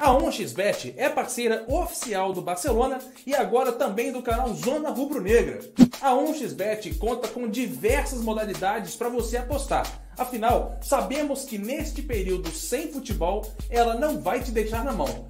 A 1xBet é parceira oficial do Barcelona e agora também do canal Zona Rubro Negra. A 1xBet conta com diversas modalidades para você apostar. Afinal, sabemos que neste período sem futebol, ela não vai te deixar na mão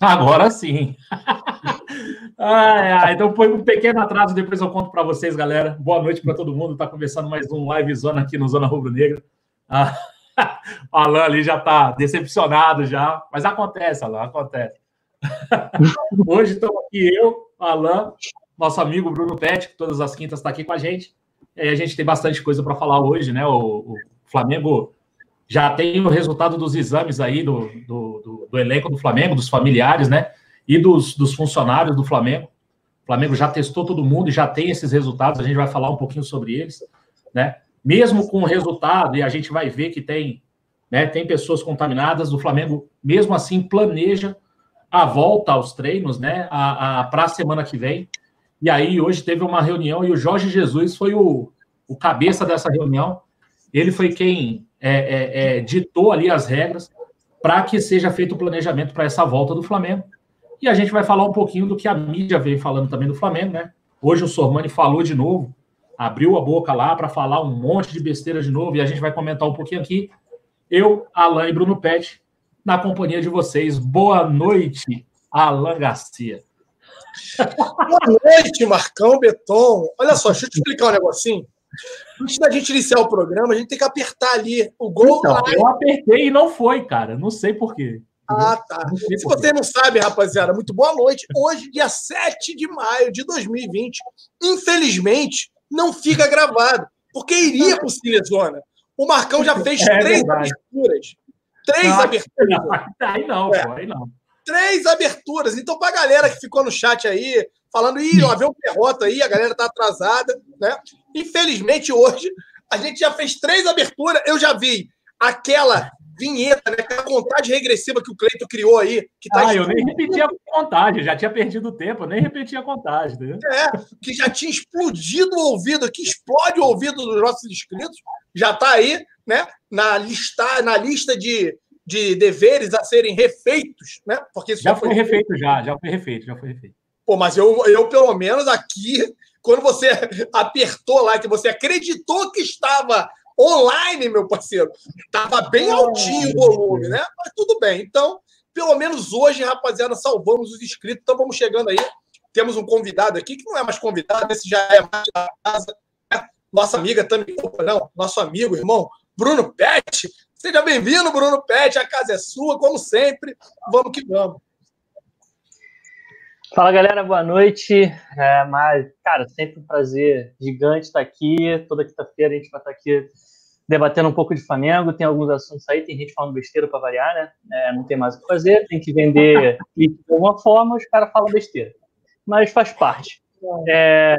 Agora sim. ai, ai, então foi um pequeno atraso, depois eu conto para vocês, galera. Boa noite para todo mundo. Está começando mais um live zona aqui no Zona Rubro Negra. Ah, Alan ali já está decepcionado já, mas acontece, Alan, acontece. Hoje estamos aqui eu, Alan, nosso amigo Bruno Pet, que todas as quintas está aqui com a gente. E a gente tem bastante coisa para falar hoje, né? O, o Flamengo já tem o resultado dos exames aí do, do, do, do, elenco do Flamengo, dos familiares, né? E dos, dos funcionários do Flamengo. O Flamengo já testou todo mundo e já tem esses resultados, a gente vai falar um pouquinho sobre eles, né? Mesmo com o resultado, e a gente vai ver que tem, né, tem pessoas contaminadas, o Flamengo, mesmo assim, planeja a volta aos treinos, né? A, a, para a semana que vem. E aí, hoje teve uma reunião e o Jorge Jesus foi o, o cabeça dessa reunião. Ele foi quem é, é, é, ditou ali as regras para que seja feito o planejamento para essa volta do Flamengo. E a gente vai falar um pouquinho do que a mídia veio falando também do Flamengo, né? Hoje o Sormani falou de novo, abriu a boca lá para falar um monte de besteira de novo, e a gente vai comentar um pouquinho aqui. Eu, Alan e Bruno Pet, na companhia de vocês. Boa noite, Alan Garcia. Boa noite, Marcão Beton. Olha só, deixa eu te explicar um negocinho. Antes da gente iniciar o programa, a gente tem que apertar ali o gol. Então, eu apertei e não foi, cara. Não sei por quê. Ah, tá. Se você não sabe, rapaziada, muito boa noite. Hoje, dia 7 de maio de 2020, infelizmente, não fica gravado, porque iria para o Cinezona. O Marcão já fez é três verdade. aberturas. Três não, aberturas. Não, aí não, é. aí não. Três aberturas. Então, para a galera que ficou no chat aí, falando, ih, ó, um perrota aí, a galera tá atrasada, né? Infelizmente, hoje, a gente já fez três aberturas. Eu já vi aquela vinheta, né? Aquela contagem regressiva que o Cleito criou aí. Que tá ah, eu nem repeti a contagem, já tinha perdido o tempo, nem repeti a contagem. Né? É, que já tinha explodido o ouvido, que explode o ouvido dos nossos inscritos, já está aí, né? Na lista, na lista de, de deveres a serem refeitos, né? Porque já, já foi refeito, já, já foi refeito, já foi refeito. Pô, mas eu, eu pelo menos aqui quando você apertou lá, que você acreditou que estava online, meu parceiro, estava bem altinho o volume, né? Mas tudo bem. Então, pelo menos hoje, rapaziada, salvamos os inscritos. Então, vamos chegando aí. Temos um convidado aqui, que não é mais convidado, esse já é mais da casa. Né? Nossa amiga também, não, nosso amigo, irmão, Bruno Pet. Seja bem-vindo, Bruno Pet. A casa é sua, como sempre. Vamos que vamos. Fala galera, boa noite. É, mas, cara, sempre um prazer gigante estar aqui. Toda quinta-feira a gente vai estar aqui debatendo um pouco de Flamengo. Tem alguns assuntos aí, tem gente falando besteira para variar, né? É, não tem mais o que fazer, tem que vender de alguma forma, os caras falam besteira. Mas faz parte. É,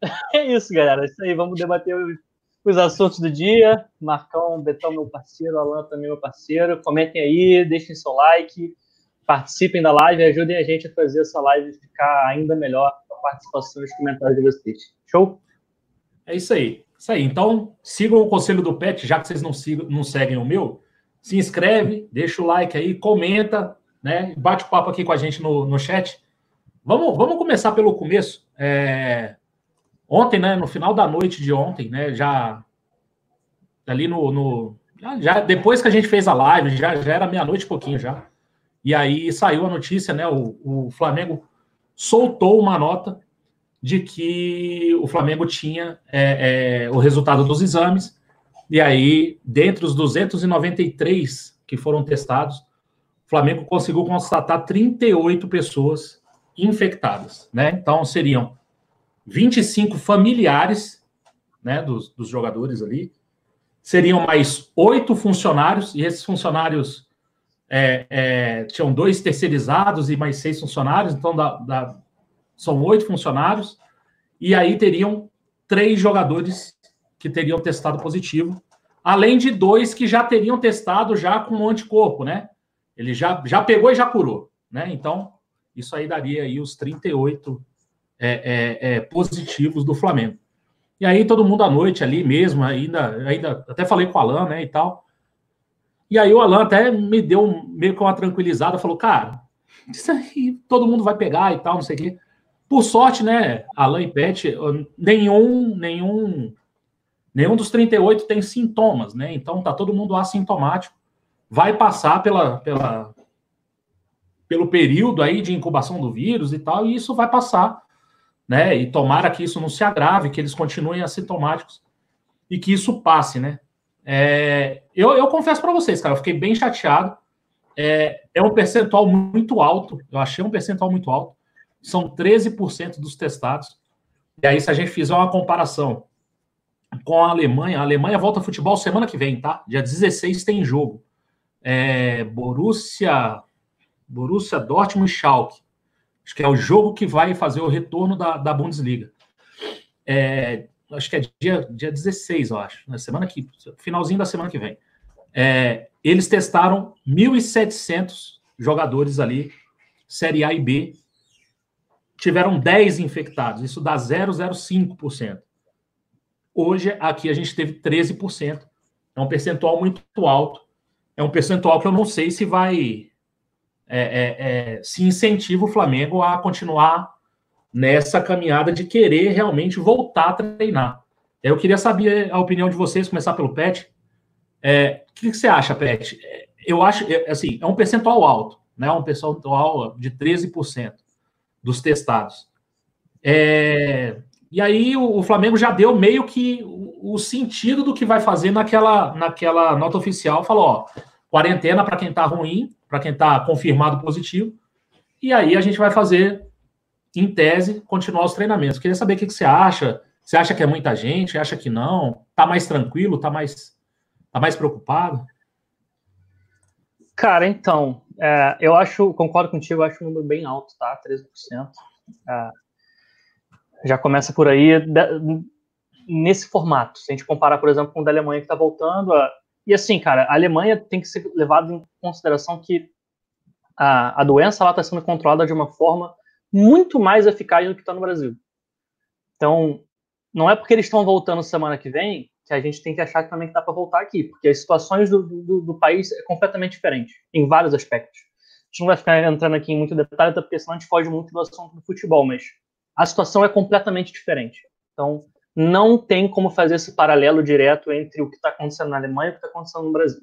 é isso, galera. É isso aí, vamos debater os, os assuntos do dia. Marcão, Betão, meu parceiro, Alan também, meu parceiro. Comentem aí, deixem seu like participem da live e ajudem a gente a fazer essa live ficar ainda melhor com a participação e os comentários de vocês. Show? É isso aí. Isso aí. Então, sigam o conselho do Pet, já que vocês não, sigam, não seguem o meu. Se inscreve, deixa o like aí, comenta, né? Bate o papo aqui com a gente no, no chat. Vamos, vamos começar pelo começo. É... Ontem, né? No final da noite de ontem, né? Já ali no, no já depois que a gente fez a live, já, já era meia-noite e pouquinho já. E aí saiu a notícia, né? O, o Flamengo soltou uma nota de que o Flamengo tinha é, é, o resultado dos exames, e aí, dentre os 293 que foram testados, o Flamengo conseguiu constatar 38 pessoas infectadas, né? Então, seriam 25 familiares, né, dos, dos jogadores ali, seriam mais oito funcionários, e esses funcionários é, é, tinham dois terceirizados e mais seis funcionários, então são oito funcionários, e aí teriam três jogadores que teriam testado positivo, além de dois que já teriam testado já com anticorpo, né? Ele já, já pegou e já curou, né? Então, isso aí daria aí os 38 é, é, é, positivos do Flamengo. E aí todo mundo à noite ali mesmo, ainda, ainda até falei com o Alan, né, e tal. E aí o Alan até me deu meio que uma tranquilizada, falou, cara, isso aí todo mundo vai pegar e tal, não sei o quê. Por sorte, né, Alan e Pet, nenhum, nenhum, nenhum dos 38 tem sintomas, né? Então tá todo mundo assintomático. Vai passar pela, pela, pelo período aí de incubação do vírus e tal, e isso vai passar, né? E tomara que isso não se agrave, que eles continuem assintomáticos e que isso passe, né? É, eu, eu confesso para vocês, cara, eu fiquei bem chateado. É, é um percentual muito alto, eu achei um percentual muito alto. São 13% dos testados. E aí, se a gente fizer uma comparação com a Alemanha, a Alemanha volta ao futebol semana que vem, tá? Dia 16 tem jogo. É, Borussia, Borussia Dortmund e Schalke. Acho que é o jogo que vai fazer o retorno da, da Bundesliga. É, acho que é dia, dia 16, eu acho, na semana que finalzinho da semana que vem. É, eles testaram 1.700 jogadores ali, Série A e B, tiveram 10 infectados, isso dá 0,05%. Hoje, aqui a gente teve 13%, é um percentual muito alto, é um percentual que eu não sei se vai, é, é, é se incentiva o Flamengo a continuar nessa caminhada de querer realmente voltar a treinar. Eu queria saber a opinião de vocês, começar pelo Pet. É, o que, você acha, Pet? É, eu acho, é, assim, é um percentual alto, né? Um percentual de 13% dos testados. É, e aí o, o, Flamengo já deu meio que o, o, sentido do que vai fazer naquela, naquela nota oficial. Falou, ó, quarentena para quem está ruim, para quem está confirmado positivo. E aí a gente vai fazer em tese, continuar os treinamentos. Queria saber o que, você acha. Você acha que é muita gente? Acha que não? Tá mais tranquilo? Tá mais, tá mais preocupado? Cara, então, é, eu acho, concordo contigo, eu acho um número bem alto, tá? 13%. É, já começa por aí, nesse formato. Se a gente comparar, por exemplo, com o da Alemanha que está voltando. A, e assim, cara, a Alemanha tem que ser levado em consideração que a, a doença está sendo controlada de uma forma muito mais eficaz do que está no Brasil. Então, não é porque eles estão voltando semana que vem que a gente tem que achar também que dá para voltar aqui, porque as situações do, do, do, país é completamente diferente, em vários aspectos. A gente não vai ficar entrando aqui em muito detalhe, até porque senão a gente foge muito do assunto do futebol, mas a situação é completamente diferente. Então, não tem como fazer esse paralelo direto entre o que está acontecendo na Alemanha e o que está acontecendo no Brasil.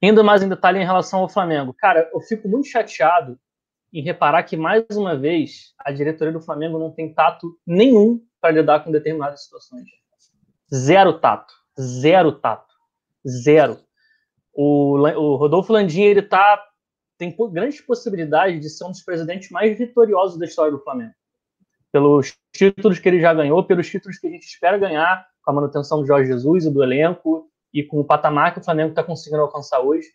Indo mais em detalhe em relação ao Flamengo. Cara, eu fico muito chateado em reparar que, mais uma vez, a diretoria do Flamengo não tem tato nenhum para lidar com determinadas situações. Zero tato. Zero tato. Zero. O, o Rodolfo Landim, ele tá, tem grandes possibilidades de ser um dos presidentes mais vitoriosos da história do Flamengo. Pelos títulos que ele já ganhou, pelos títulos que a gente espera ganhar, com a manutenção do Jorge Jesus e do elenco, e com o patamar que o Flamengo está conseguindo alcançar hoje.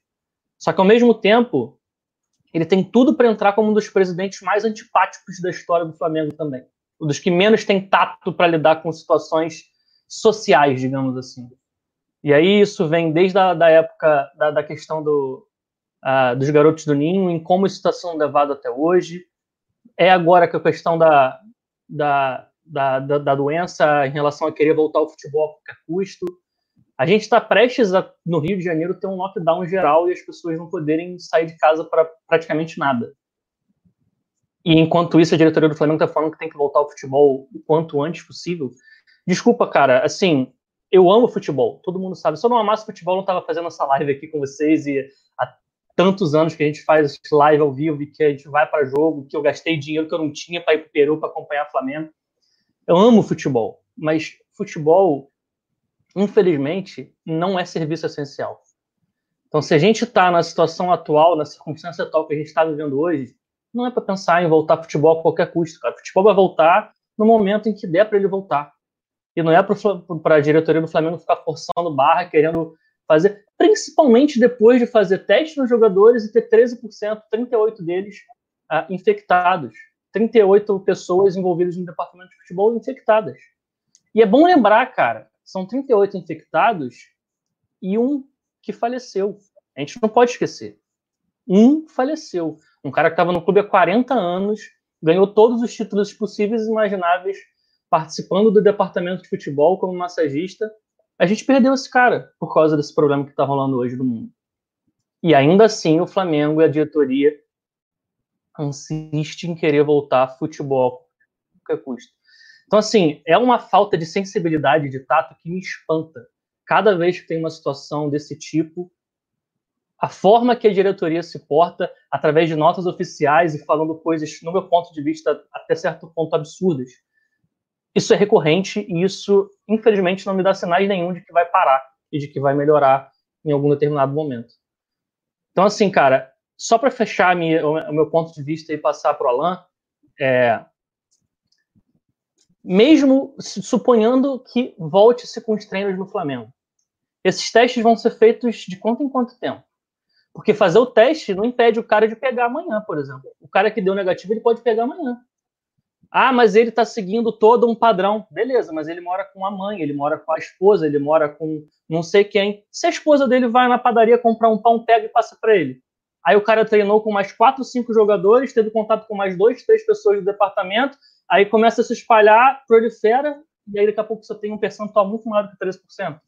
Só que, ao mesmo tempo, ele tem tudo para entrar como um dos presidentes mais antipáticos da história do Flamengo também. Um dos que menos tem tato para lidar com situações sociais, digamos assim. E aí isso vem desde a da época da, da questão do, uh, dos garotos do Ninho, em como isso está sendo levado até hoje. É agora que a questão da, da, da, da, doença em relação a querer voltar ao futebol a qualquer custo. A gente está prestes a, no Rio de Janeiro, ter um lockdown geral e as pessoas não poderem sair de casa para praticamente nada. E enquanto isso, a diretoria do Flamengo está falando que tem que voltar ao futebol o quanto antes possível. Desculpa, cara, assim, eu amo futebol, todo mundo sabe. Se eu não amasse futebol, eu não estava fazendo essa live aqui com vocês e há tantos anos que a gente faz live ao vivo e que a gente vai para jogo, que eu gastei dinheiro que eu não tinha para ir para Peru para acompanhar o Flamengo. Eu amo futebol, mas futebol infelizmente, não é serviço essencial. Então, se a gente está na situação atual, na circunstância atual que a gente está vivendo hoje, não é para pensar em voltar ao futebol a qualquer custo, cara. O futebol vai voltar no momento em que der para ele voltar. E não é para a diretoria do Flamengo ficar forçando barra, querendo fazer, principalmente depois de fazer teste nos jogadores e ter 13%, 38 deles uh, infectados. 38 pessoas envolvidas no departamento de futebol infectadas. E é bom lembrar, cara, são 38 infectados e um que faleceu. A gente não pode esquecer. Um faleceu. Um cara que estava no clube há 40 anos, ganhou todos os títulos possíveis e imagináveis, participando do departamento de futebol como massagista. A gente perdeu esse cara por causa desse problema que está rolando hoje no mundo. E ainda assim, o Flamengo e a diretoria insiste em querer voltar futebol a qualquer custo. Então, assim, é uma falta de sensibilidade de tato que me espanta. Cada vez que tem uma situação desse tipo, a forma que a diretoria se porta, através de notas oficiais e falando coisas, no meu ponto de vista, até certo ponto absurdas, isso é recorrente e isso, infelizmente, não me dá sinais nenhum de que vai parar e de que vai melhorar em algum determinado momento. Então, assim, cara, só para fechar minha, o meu ponto de vista e passar para o Alain, é, mesmo suponhando que volte-se com os treinos no Flamengo, esses testes vão ser feitos de quanto em quanto tempo? Porque fazer o teste não impede o cara de pegar amanhã, por exemplo. O cara que deu negativo, ele pode pegar amanhã. Ah, mas ele está seguindo todo um padrão. Beleza, mas ele mora com a mãe, ele mora com a esposa, ele mora com não sei quem. Se a esposa dele vai na padaria comprar um pão, pega e passa para ele. Aí o cara treinou com mais quatro, cinco jogadores, teve contato com mais dois, três pessoas do departamento, aí começa a se espalhar, prolifera, e aí daqui a pouco você tem um percentual muito maior do que 3%.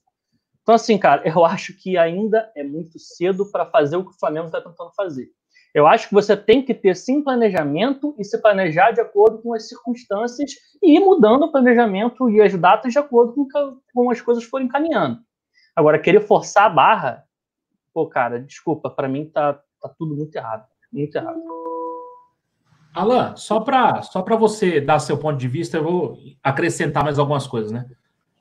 Então, assim, cara, eu acho que ainda é muito cedo para fazer o que o Flamengo está tentando fazer. Eu acho que você tem que ter sim planejamento e se planejar de acordo com as circunstâncias e ir mudando o planejamento e as datas de acordo com como as coisas forem caminhando. Agora, querer forçar a barra, pô, cara, desculpa, para mim tá, tá tudo muito errado. Muito errado. Alan, só para só você dar seu ponto de vista, eu vou acrescentar mais algumas coisas, né?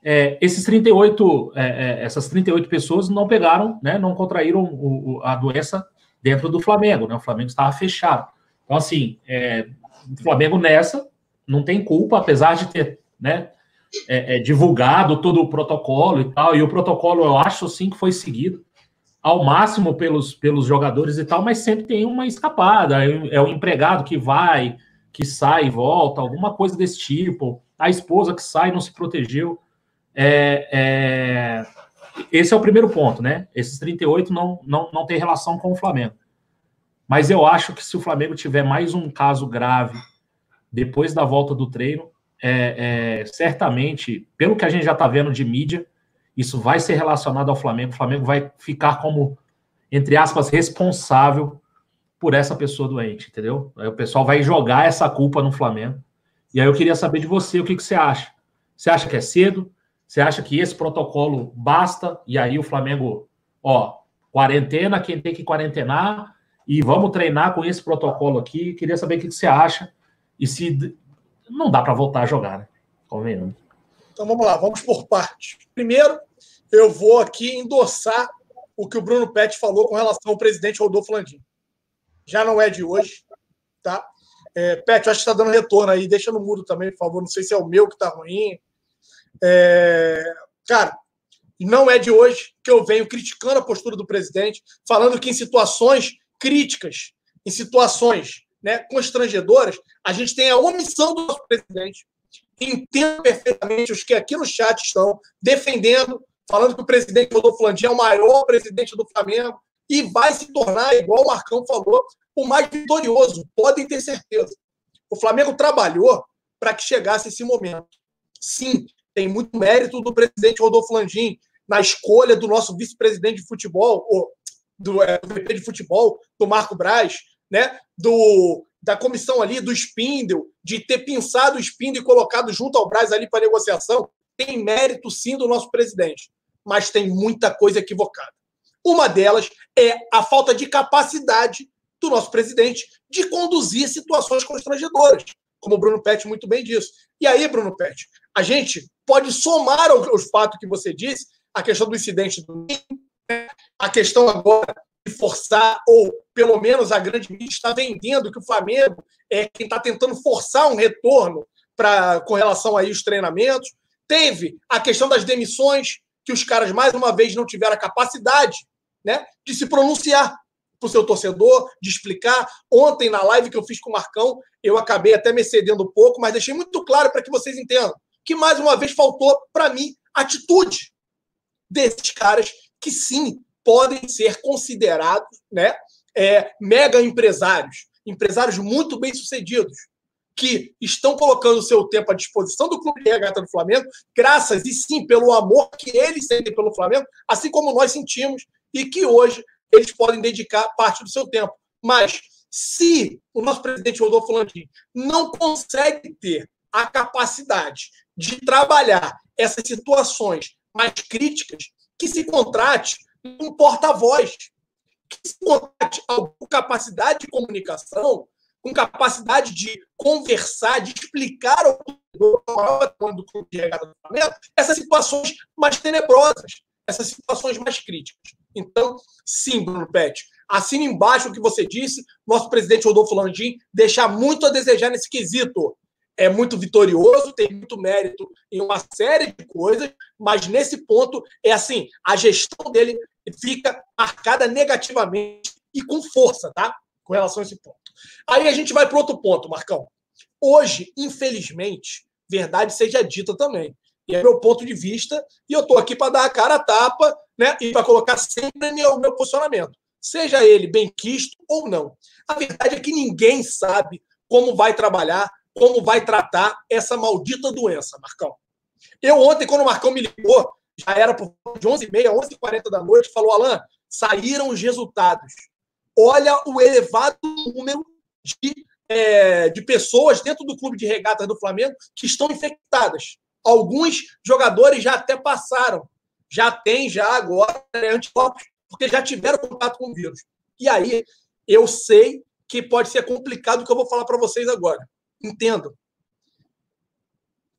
É, esses 38, é, é, essas 38 pessoas não pegaram, né, não contraíram o, o, a doença dentro do Flamengo, né? O Flamengo estava fechado. Então, assim, é, o Flamengo nessa não tem culpa, apesar de ter, né, é, é, divulgado todo o protocolo e tal, e o protocolo eu acho sim que foi seguido ao máximo pelos, pelos jogadores e tal, mas sempre tem uma escapada. É, é o empregado que vai, que sai e volta, alguma coisa desse tipo. A esposa que sai não se protegeu. É, é, esse é o primeiro ponto, né? Esses 38 não, não, não tem relação com o Flamengo. Mas eu acho que se o Flamengo tiver mais um caso grave depois da volta do treino, é, é certamente, pelo que a gente já está vendo de mídia, isso vai ser relacionado ao Flamengo. O Flamengo vai ficar como, entre aspas, responsável por essa pessoa doente, entendeu? Aí o pessoal vai jogar essa culpa no Flamengo. E aí eu queria saber de você o que, que você acha. Você acha que é cedo? Você acha que esse protocolo basta? E aí o Flamengo, ó, quarentena, quem tem que quarentenar, e vamos treinar com esse protocolo aqui. Queria saber o que, que você acha. E se não dá para voltar a jogar, né? Convenhamos. Então vamos lá, vamos por partes. Primeiro, eu vou aqui endossar o que o Bruno Pet falou com relação ao presidente Rodolfo Landim. Já não é de hoje, tá? É, Pet, acho que está dando retorno aí. Deixa no mudo também, por favor. Não sei se é o meu que está ruim. É, cara, não é de hoje que eu venho criticando a postura do presidente, falando que em situações críticas, em situações né, constrangedoras, a gente tem a omissão do nosso presidente entendo perfeitamente os que aqui no chat estão defendendo, falando que o presidente Rodolfo Landim é o maior presidente do Flamengo e vai se tornar, igual o Marcão falou, o mais vitorioso. Podem ter certeza. O Flamengo trabalhou para que chegasse esse momento. Sim, tem muito mérito do presidente Rodolfo Landim na escolha do nosso vice-presidente de futebol, ou do, é, do VP de futebol, do Marco Braz, né? do da comissão ali, do Spindle, de ter pensado o Spindle e colocado junto ao Braz ali para negociação, tem mérito sim do nosso presidente, mas tem muita coisa equivocada. Uma delas é a falta de capacidade do nosso presidente de conduzir situações constrangedoras, como o Bruno Pet muito bem disse. E aí, Bruno Pet, a gente pode somar aos fatos que você disse, a questão do incidente do né? a questão agora forçar, ou pelo menos a grande mídia está vendendo que o Flamengo é quem está tentando forçar um retorno para com relação aí aos treinamentos. Teve a questão das demissões, que os caras, mais uma vez, não tiveram a capacidade né, de se pronunciar para o seu torcedor, de explicar. Ontem, na live que eu fiz com o Marcão, eu acabei até me excedendo um pouco, mas deixei muito claro para que vocês entendam que, mais uma vez, faltou para mim atitude desses caras que, sim, podem ser considerados né, é, mega empresários, empresários muito bem-sucedidos, que estão colocando o seu tempo à disposição do Clube de Regata do Flamengo, graças e sim pelo amor que eles sentem pelo Flamengo, assim como nós sentimos, e que hoje eles podem dedicar parte do seu tempo. Mas se o nosso presidente Rodolfo Landim não consegue ter a capacidade de trabalhar essas situações mais críticas, que se contrate um porta-voz, que se contrate com capacidade de comunicação, com capacidade de conversar, de explicar ao do clube de essas situações mais tenebrosas, essas situações mais críticas. Então, sim, Bruno Pet, assina embaixo o que você disse. Nosso presidente Rodolfo Landim deixa muito a desejar nesse quesito. É muito vitorioso, tem muito mérito em uma série de coisas, mas nesse ponto é assim: a gestão dele fica marcada negativamente e com força, tá? Com relação a esse ponto. Aí a gente vai para outro ponto, Marcão. Hoje, infelizmente, verdade seja dita também. E é meu ponto de vista, e eu estou aqui para dar a cara a tapa né, e para colocar sempre o meu posicionamento, seja ele bem quisto ou não. A verdade é que ninguém sabe como vai trabalhar, como vai tratar essa maldita doença, Marcão. Eu ontem, quando o Marcão me ligou, já era por de 11h30, 11h40 da noite, falou, Alain, saíram os resultados. Olha o elevado número de, é, de pessoas dentro do clube de regatas do Flamengo que estão infectadas. Alguns jogadores já até passaram, já tem já agora né, anticorpos, porque já tiveram contato com o vírus. E aí, eu sei que pode ser complicado o que eu vou falar para vocês agora. Entendo.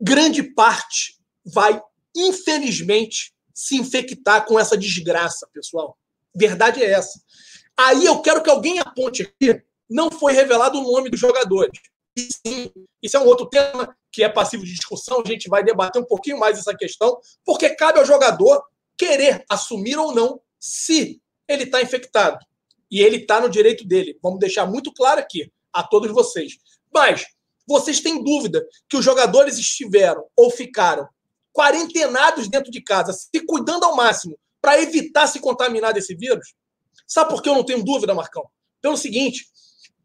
Grande parte vai, infelizmente, se infectar com essa desgraça, pessoal. Verdade é essa. Aí eu quero que alguém aponte aqui. Não foi revelado o nome dos jogadores. E sim, isso é um outro tema que é passivo de discussão, a gente vai debater um pouquinho mais essa questão, porque cabe ao jogador querer assumir ou não se ele está infectado. E ele está no direito dele. Vamos deixar muito claro aqui a todos vocês. Mas vocês têm dúvida que os jogadores estiveram ou ficaram quarentenados dentro de casa, se cuidando ao máximo para evitar se contaminar desse vírus? Sabe por que eu não tenho dúvida, Marcão? Pelo seguinte,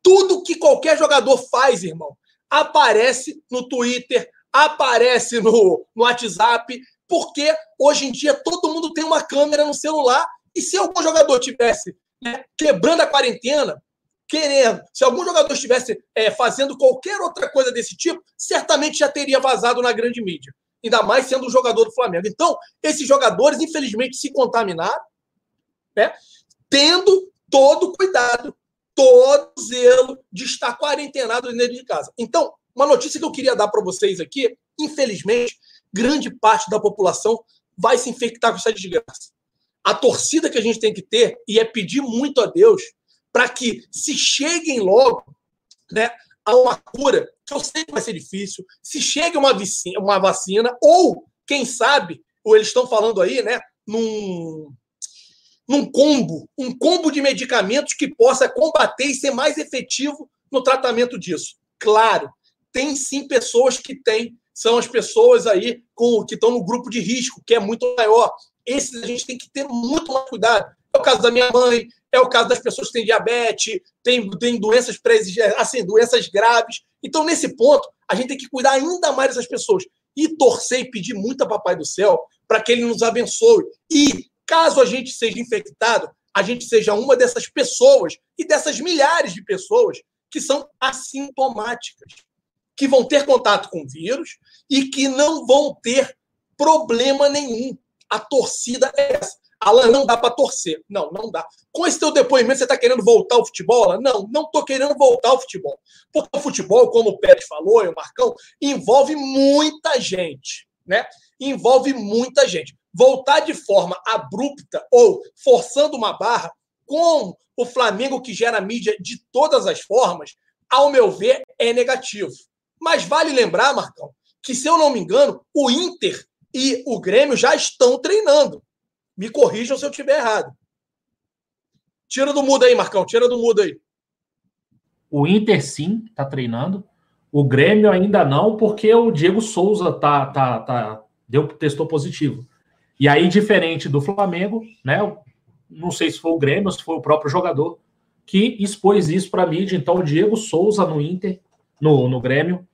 tudo que qualquer jogador faz, irmão, aparece no Twitter, aparece no, no WhatsApp, porque hoje em dia todo mundo tem uma câmera no celular. E se algum jogador tivesse né, quebrando a quarentena, querendo, se algum jogador estivesse é, fazendo qualquer outra coisa desse tipo, certamente já teria vazado na grande mídia. Ainda mais sendo um jogador do Flamengo. Então, esses jogadores, infelizmente, se contaminaram, né, tendo todo cuidado todo zelo de estar quarentenado dentro de casa. Então, uma notícia que eu queria dar para vocês aqui, infelizmente, grande parte da população vai se infectar com essa desgraça. A torcida que a gente tem que ter e é pedir muito a Deus para que se cheguem logo né, a uma cura, que eu sei que vai ser difícil, se chegue uma vacina, uma vacina ou, quem sabe, ou eles estão falando aí, né, num, num combo, um combo de medicamentos que possa combater e ser mais efetivo no tratamento disso. Claro, tem sim pessoas que têm, são as pessoas aí com, que estão no grupo de risco, que é muito maior. Esses a gente tem que ter muito mais cuidado. É o caso da minha mãe, é o caso das pessoas que têm diabetes, tem, tem doenças pré assim, doenças graves. Então, nesse ponto, a gente tem que cuidar ainda mais dessas pessoas e torcer e pedir muito a Papai do Céu para que ele nos abençoe. E Caso a gente seja infectado, a gente seja uma dessas pessoas e dessas milhares de pessoas que são assintomáticas, que vão ter contato com o vírus e que não vão ter problema nenhum. A torcida é essa. Alan, não dá para torcer. Não, não dá. Com esse teu depoimento, você está querendo voltar ao futebol? Alan? Não, não estou querendo voltar ao futebol. Porque o futebol, como o Pérez falou, e o Marcão, envolve muita gente. Né? Envolve muita gente voltar de forma abrupta ou forçando uma barra com o Flamengo que gera mídia de todas as formas, ao meu ver, é negativo. Mas vale lembrar, Marcão, que se eu não me engano, o Inter e o Grêmio já estão treinando. Me corrijam se eu estiver errado. Tira do mudo aí, Marcão, tira do mudo aí. O Inter sim está treinando. O Grêmio ainda não, porque o Diego Souza tá, tá, tá, deu, testou positivo. E aí, diferente do Flamengo, né? Não sei se foi o Grêmio ou se foi o próprio jogador que expôs isso para a mídia. Então, o Diego Souza no Inter, no, no Grêmio,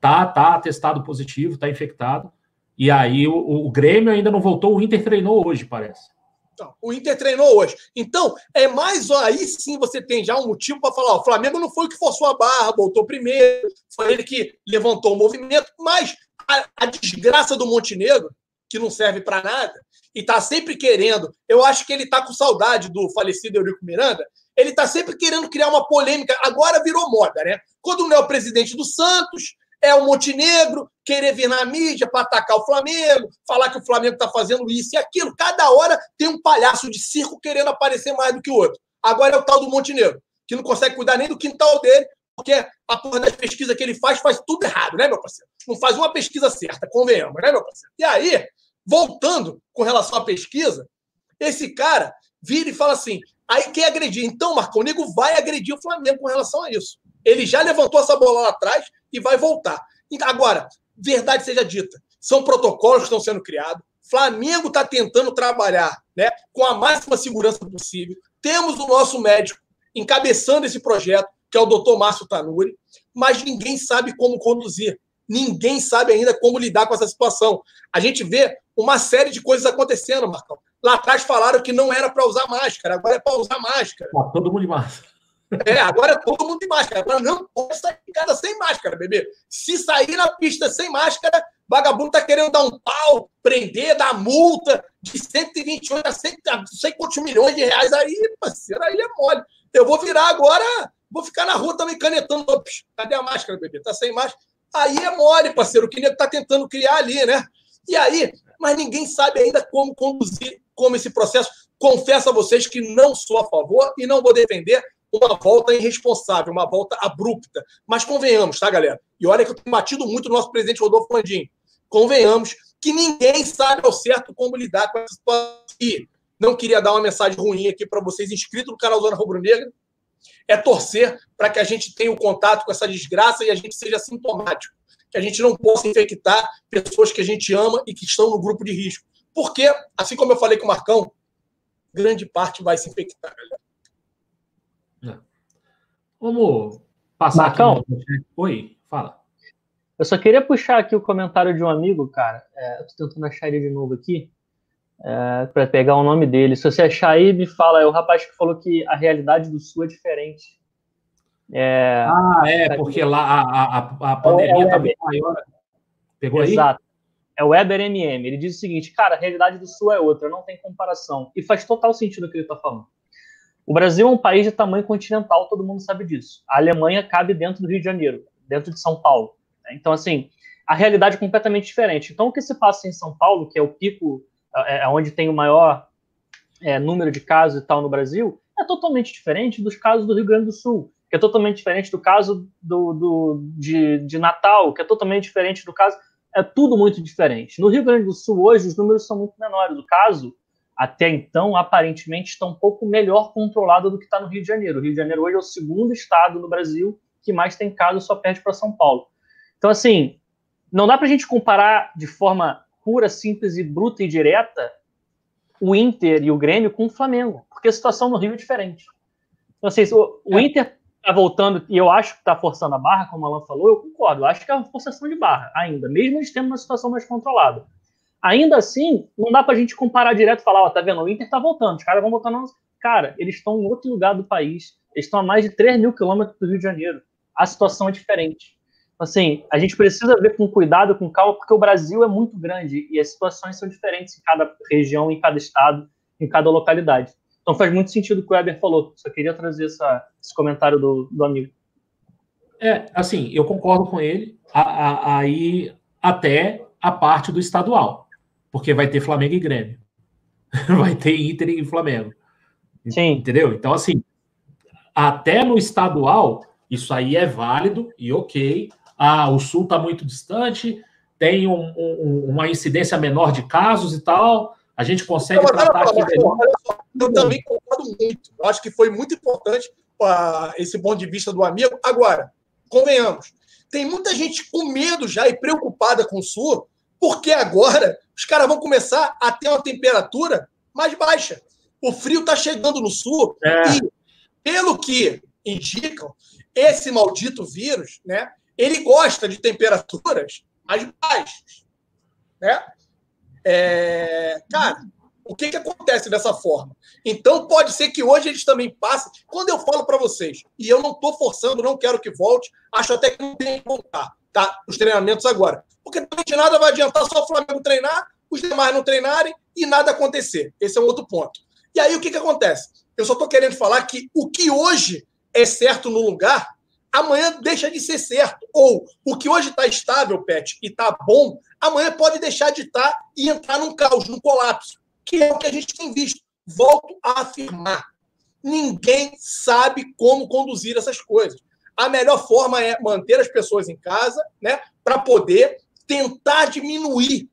tá, tá testado positivo, tá infectado. E aí o, o Grêmio ainda não voltou, o Inter treinou hoje, parece. Então, o Inter treinou hoje. Então, é mais aí sim você tem já um motivo para falar: ó, o Flamengo não foi o que forçou a barra, voltou primeiro, foi ele que levantou o movimento, mas a, a desgraça do Montenegro, que não serve para nada, e está sempre querendo, eu acho que ele está com saudade do falecido Eurico Miranda, ele está sempre querendo criar uma polêmica. Agora virou moda, né? Quando não é o presidente do Santos, é o Montenegro querer vir na mídia para atacar o Flamengo, falar que o Flamengo está fazendo isso e aquilo. Cada hora tem um palhaço de circo querendo aparecer mais do que o outro. Agora é o tal do Montenegro, que não consegue cuidar nem do quintal dele, porque a porra das pesquisas que ele faz faz tudo errado, né, meu parceiro? Não faz uma pesquisa certa, convenhamos, né, meu parceiro? E aí, voltando com relação à pesquisa, esse cara vira e fala assim: aí quer agredir. Então, Marcão, o nego vai agredir o Flamengo com relação a isso. Ele já levantou essa bola lá atrás e vai voltar. Agora, verdade seja dita, são protocolos que estão sendo criados. Flamengo está tentando trabalhar né, com a máxima segurança possível. Temos o nosso médico encabeçando esse projeto, que é o doutor Márcio Tanuri, mas ninguém sabe como conduzir. Ninguém sabe ainda como lidar com essa situação. A gente vê uma série de coisas acontecendo, Marcão. Lá atrás falaram que não era para usar máscara, agora é para usar máscara. Tá todo mundo de máscara. É, agora todo mundo de máscara. Agora não pode sair de casa sem máscara, bebê. Se sair na pista sem máscara, vagabundo tá querendo dar um pau, prender, dar multa de 128 a 100, não sei quantos milhões de reais aí, parceiro, aí é mole. Eu vou virar agora, vou ficar na rua também canetando. Ops, cadê a máscara, bebê? Tá sem máscara. Aí é mole, parceiro. O que nego tá tentando criar ali, né? E aí, mas ninguém sabe ainda como conduzir como esse processo. Confesso a vocês que não sou a favor e não vou defender uma volta irresponsável, uma volta abrupta. Mas convenhamos, tá, galera? E olha que eu tenho batido muito no nosso presidente Rodolfo Landim. Convenhamos que ninguém sabe ao certo como lidar com essa situação. E não queria dar uma mensagem ruim aqui para vocês inscritos no canal Zona Rubro Negra. É torcer para que a gente tenha o um contato com essa desgraça e a gente seja sintomático. Que a gente não possa infectar pessoas que a gente ama e que estão no grupo de risco. Porque, assim como eu falei com o Marcão, grande parte vai se infectar, galera. Vamos passar Marcão, aqui. Oi, fala. Eu só queria puxar aqui o comentário de um amigo, cara. É, eu tô tentando achar ele de novo aqui. É, para pegar o nome dele. Se você achar aí, me fala. É o rapaz que falou que a realidade do Sul é diferente. É, ah, é, porque lá a, a, a pandemia está é bem maior. Pegou Exato. aí? Exato. É o Weber MM. Ele diz o seguinte, cara, a realidade do Sul é outra, não tem comparação. E faz total sentido o que ele está falando. O Brasil é um país de tamanho continental, todo mundo sabe disso. A Alemanha cabe dentro do Rio de Janeiro, dentro de São Paulo. Né? Então, assim, a realidade é completamente diferente. Então, o que se passa em São Paulo, que é o pico, é, é onde tem o maior é, número de casos e tal no Brasil, é totalmente diferente dos casos do Rio Grande do Sul, que é totalmente diferente do caso do, do de, de Natal, que é totalmente diferente do caso. É tudo muito diferente. No Rio Grande do Sul, hoje, os números são muito menores. O caso até então, aparentemente, está um pouco melhor controlada do que está no Rio de Janeiro. O Rio de Janeiro hoje é o segundo estado no Brasil que mais tem casos, só perde para São Paulo. Então, assim, não dá para a gente comparar de forma pura, simples e bruta e direta o Inter e o Grêmio com o Flamengo, porque a situação no Rio é diferente. Então, assim, o, o é. Inter está voltando, e eu acho que está forçando a barra, como o Alan falou, eu concordo, eu acho que é uma forçação de barra ainda, mesmo eles tendo uma situação mais controlada. Ainda assim, não dá para a gente comparar direto e falar, ó, tá vendo, o Inter tá voltando, os caras vão voltar. Não. Cara, eles estão em outro lugar do país, eles estão a mais de 3 mil quilômetros do Rio de Janeiro. A situação é diferente. Assim, a gente precisa ver com cuidado, com calma, porque o Brasil é muito grande e as situações são diferentes em cada região, em cada estado, em cada localidade. Então faz muito sentido o que o Weber falou. Só queria trazer essa, esse comentário do, do amigo. É, assim, eu concordo com ele. Aí até a parte do estadual porque vai ter Flamengo e Grêmio. vai ter Inter e Flamengo. Sim. Entendeu? Então, assim, até no estadual, isso aí é válido e ok. Ah, o Sul está muito distante, tem um, um, uma incidência menor de casos e tal. A gente consegue não, tratar aqui melhor. Eu também concordo muito. Eu acho que foi muito importante uh, esse ponto de vista do amigo. Agora, convenhamos, tem muita gente com medo já e preocupada com o Sul, porque agora os caras vão começar a ter uma temperatura mais baixa. O frio está chegando no Sul é. e, pelo que indicam, esse maldito vírus, né, ele gosta de temperaturas mais baixas. Né? É, cara, o que, que acontece dessa forma? Então, pode ser que hoje eles também passem. Quando eu falo para vocês, e eu não estou forçando, não quero que volte, acho até que não tem que voltar tá, os treinamentos agora. Porque de nada vai adiantar só o Flamengo treinar, os demais não treinarem e nada acontecer. Esse é um outro ponto. E aí, o que, que acontece? Eu só estou querendo falar que o que hoje é certo no lugar, amanhã deixa de ser certo. Ou o que hoje está estável, Pet, e está bom, amanhã pode deixar de estar tá e entrar num caos, num colapso que é o que a gente tem visto. Volto a afirmar: ninguém sabe como conduzir essas coisas. A melhor forma é manter as pessoas em casa, né, para poder tentar diminuir.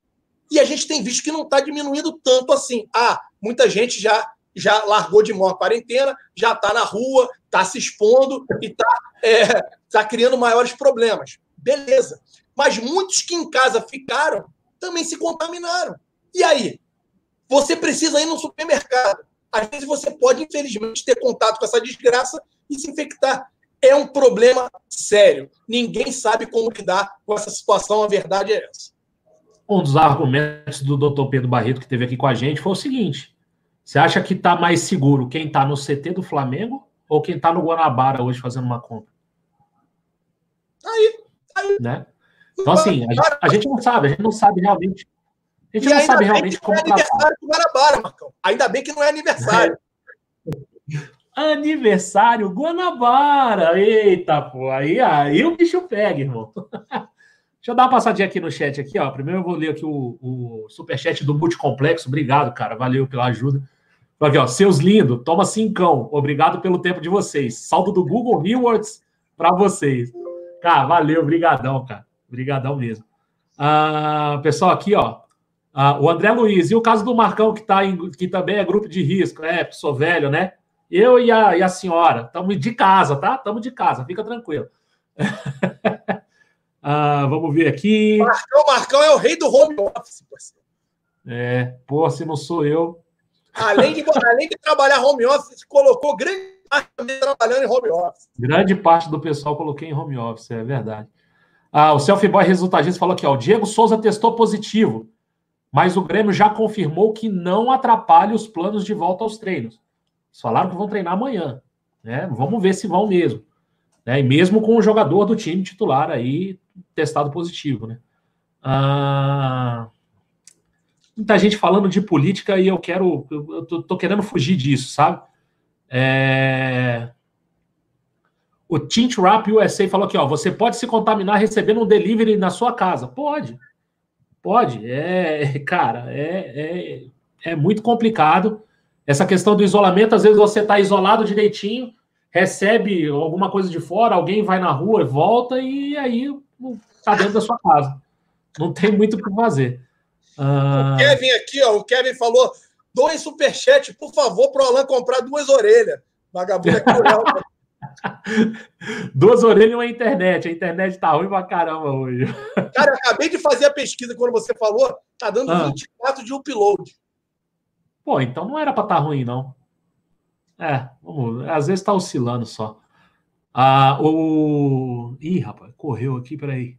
E a gente tem visto que não está diminuindo tanto assim. Ah, muita gente já já largou de mão a quarentena, já está na rua, está se expondo e está é, tá criando maiores problemas. Beleza. Mas muitos que em casa ficaram também se contaminaram. E aí? Você precisa ir no supermercado. Às vezes você pode, infelizmente, ter contato com essa desgraça e se infectar. É um problema sério. Ninguém sabe como lidar com essa situação. A verdade é essa. Um dos argumentos do Dr. Pedro Barreto, que esteve aqui com a gente, foi o seguinte: você acha que está mais seguro quem está no CT do Flamengo ou quem está no Guanabara hoje fazendo uma compra? Aí, aí. Né? Então, assim, a gente, a gente não sabe, a gente não sabe realmente a gente e não sabe realmente como. Não é aniversário do Guanabara, Marcão. Ainda bem que não é aniversário. aniversário Guanabara. Eita, pô. Aí, aí o bicho pega, irmão. Deixa eu dar uma passadinha aqui no chat aqui, ó. Primeiro eu vou ler aqui o, o superchat do Multicomplexo. Obrigado, cara. Valeu pela ajuda. Aqui, ó. Seus lindos, toma cincão. Obrigado pelo tempo de vocês. Saldo do Google Rewards para vocês. Cara, valeu, brigadão, cara. Brigadão mesmo. Ah, pessoal, aqui, ó. Ah, o André Luiz, e o caso do Marcão, que, tá em, que também é grupo de risco, é, sou velho, né? Eu e a, e a senhora, estamos de casa, tá? Estamos de casa, fica tranquilo. ah, vamos ver aqui. Marcão, Marcão é o rei do home office, parceiro. É, pô, se não sou eu. Além de, além de trabalhar home office, colocou grande parte trabalhando em home office. Grande parte do pessoal coloquei em home office, é verdade. Ah, o Selfie Boy Resultadista falou aqui, ó. O Diego Souza testou positivo mas o Grêmio já confirmou que não atrapalha os planos de volta aos treinos. Eles falaram que vão treinar amanhã. Né? Vamos ver se vão mesmo. Né? E mesmo com o jogador do time titular aí testado positivo. Né? Ah, muita gente falando de política e eu quero. Eu tô, tô querendo fugir disso, sabe? É... O Tint Rap USA falou aqui, ó. Você pode se contaminar recebendo um delivery na sua casa. Pode. Pode, é, cara, é, é, é muito complicado. Essa questão do isolamento, às vezes você está isolado direitinho, recebe alguma coisa de fora, alguém vai na rua e volta, e aí está dentro da sua casa. Não tem muito o que fazer. Ah... O Kevin aqui, ó, o Kevin falou: dois superchat, por favor, para o Alan comprar duas orelhas. Vagabundo é cruel. Duas orelhas e uma internet. A internet tá ruim pra caramba hoje. Cara, eu acabei de fazer a pesquisa quando você falou, tá dando ah. 24 de upload. Pô, então não era pra estar tá ruim, não. É, vamos, às vezes tá oscilando só. Ah, o. Ih, rapaz, correu aqui, peraí.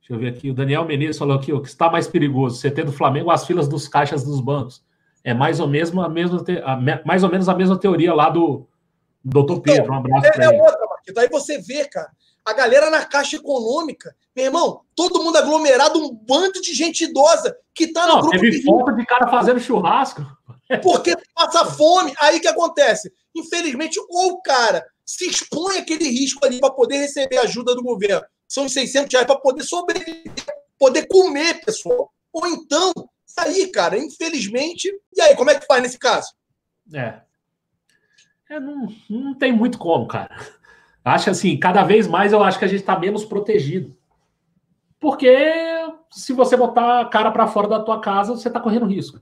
Deixa eu ver aqui. O Daniel Menezes falou aqui: o que está mais perigoso? Ter do Flamengo as filas dos caixas dos bancos. É mais ou, mesmo a mesma te... a, mais ou menos a mesma teoria lá do, Doutor então, Pedro, um abraço. É, é outra, Marquito. Aí você vê, cara, a galera na Caixa Econômica, meu irmão, todo mundo aglomerado, um bando de gente idosa que tá no Não, grupo. Teve de... foto de cara fazendo churrasco. Porque passa fome. Aí que acontece? Infelizmente, ou o cara se expõe aquele risco ali para poder receber ajuda do governo. São os 600 reais para poder sobreviver, poder comer, pessoal. Ou então, aí, cara, infelizmente. E aí, como é que faz nesse caso? É, é, não, não tem muito como, cara. Acho assim, cada vez mais eu acho que a gente está menos protegido. Porque se você botar a cara para fora da tua casa, você está correndo risco.